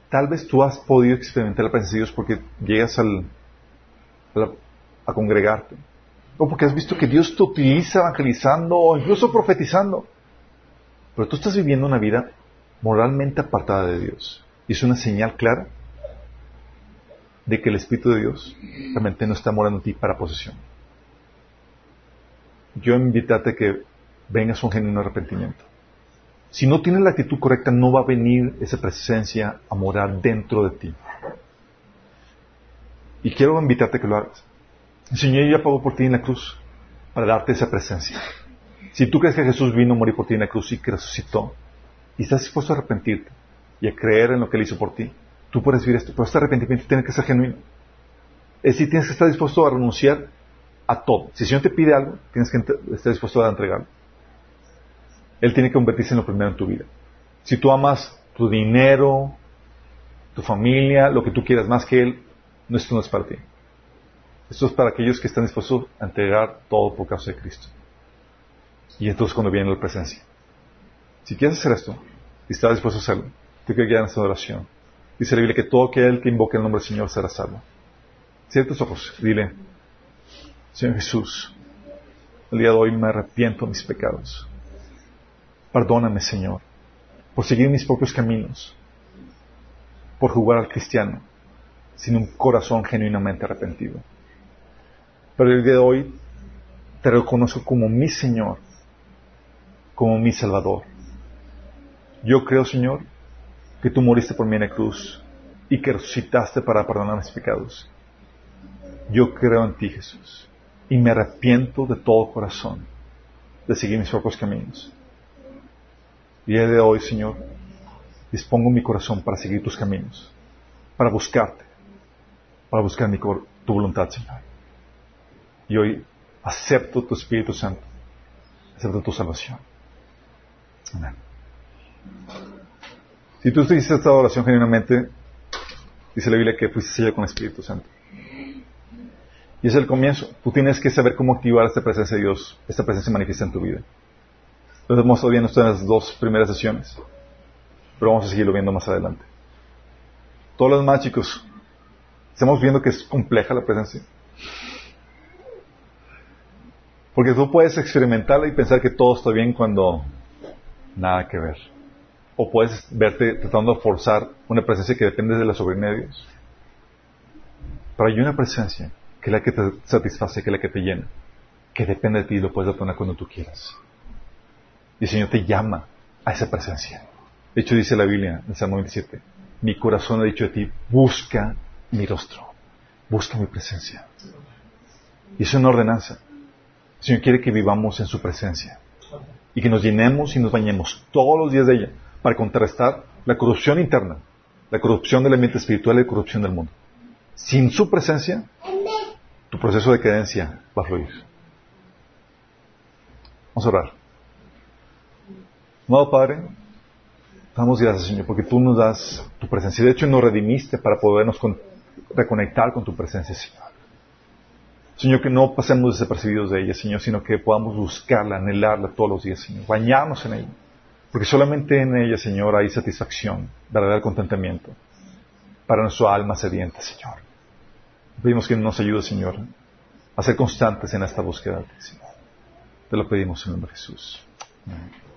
Tal vez tú has podido experimentar la presencia de Dios porque llegas al, congregarte. O porque has visto que Dios te utiliza evangelizando o incluso profetizando. Pero tú estás viviendo una vida moralmente apartada de Dios. Y es una señal clara de que el Espíritu de Dios realmente no está morando en ti para posesión. Yo invitarte a que vengas a un genuino arrepentimiento. Si no tienes la actitud correcta, no va a venir esa presencia a morar dentro de ti. Y quiero invitarte a que lo hagas. El Señor ya pagó por ti en la cruz para darte esa presencia. Si tú crees que Jesús vino a morir por ti en la cruz y que resucitó, y estás dispuesto a arrepentirte y a creer en lo que Él hizo por ti, tú puedes vivir esto. Pero este arrepentimiento tiene que ser genuino. Es decir, tienes que estar dispuesto a renunciar a todo. Si el Señor te pide algo, tienes que estar dispuesto a entregarlo. Él tiene que convertirse en lo primero en tu vida. Si tú amas tu dinero, tu familia, lo que tú quieras más que Él, esto no es para ti. Esto es para aquellos que están dispuestos a entregar todo por causa de Cristo. Y entonces cuando viene la presencia. Si quieres hacer esto, y estás dispuesto a hacerlo, te guiar en esta oración. Dice la Biblia que todo aquel que invoque el nombre del Señor será salvo. Cierra tus ojos, dile, Señor Jesús, el día de hoy me arrepiento de mis pecados. Perdóname, Señor, por seguir mis propios caminos, por jugar al cristiano, sin un corazón genuinamente arrepentido. Pero el día de hoy te reconozco como mi Señor, como mi Salvador. Yo creo, Señor, que tú moriste por mí en la cruz y que resucitaste para perdonar mis pecados. Yo creo en ti, Jesús, y me arrepiento de todo corazón de seguir mis propios caminos. Y día de hoy, Señor, dispongo mi corazón para seguir tus caminos, para buscarte, para buscar mi, tu voluntad, Señor. Y hoy acepto tu Espíritu Santo, acepto tu salvación. Amén. Si tú hiciste esta oración genuinamente, dice la Biblia que fuiste sellado con el Espíritu Santo. Y es el comienzo. Tú tienes que saber cómo activar esta presencia de Dios. Esta presencia manifiesta en tu vida. Lo hemos estado viendo en las dos primeras sesiones, pero vamos a seguirlo viendo más adelante. Todos los demás, chicos, estamos viendo que es compleja la presencia. Porque tú puedes experimentarla y pensar que todo está bien cuando nada que ver. O puedes verte tratando de forzar una presencia que depende de la soberanía de Dios. Pero hay una presencia que es la que te satisface, que es la que te llena, que depende de ti y lo puedes obtener cuando tú quieras. Y el Señor te llama a esa presencia. De hecho, dice la Biblia en Salmo 27, mi corazón ha dicho de ti, busca mi rostro, busca mi presencia. Y es una ordenanza. El Señor quiere que vivamos en su presencia y que nos llenemos y nos bañemos todos los días de ella para contrarrestar la corrupción interna, la corrupción del ambiente espiritual y la corrupción del mundo. Sin su presencia, tu proceso de decadencia va a fluir. Vamos a orar. Amado Padre, damos gracias, Señor, porque tú nos das tu presencia. De hecho, nos redimiste para podernos reconectar con tu presencia, Señor. Señor, que no pasemos desapercibidos de ella, Señor, sino que podamos buscarla, anhelarla todos los días, Señor, bañarnos en ella. Porque solamente en ella, Señor, hay satisfacción, verdadero contentamiento para nuestra alma sedienta, Señor. Pedimos que nos ayude, Señor, a ser constantes en esta búsqueda, Señor. Te lo pedimos en el nombre de Jesús. Amén.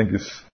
Thank you.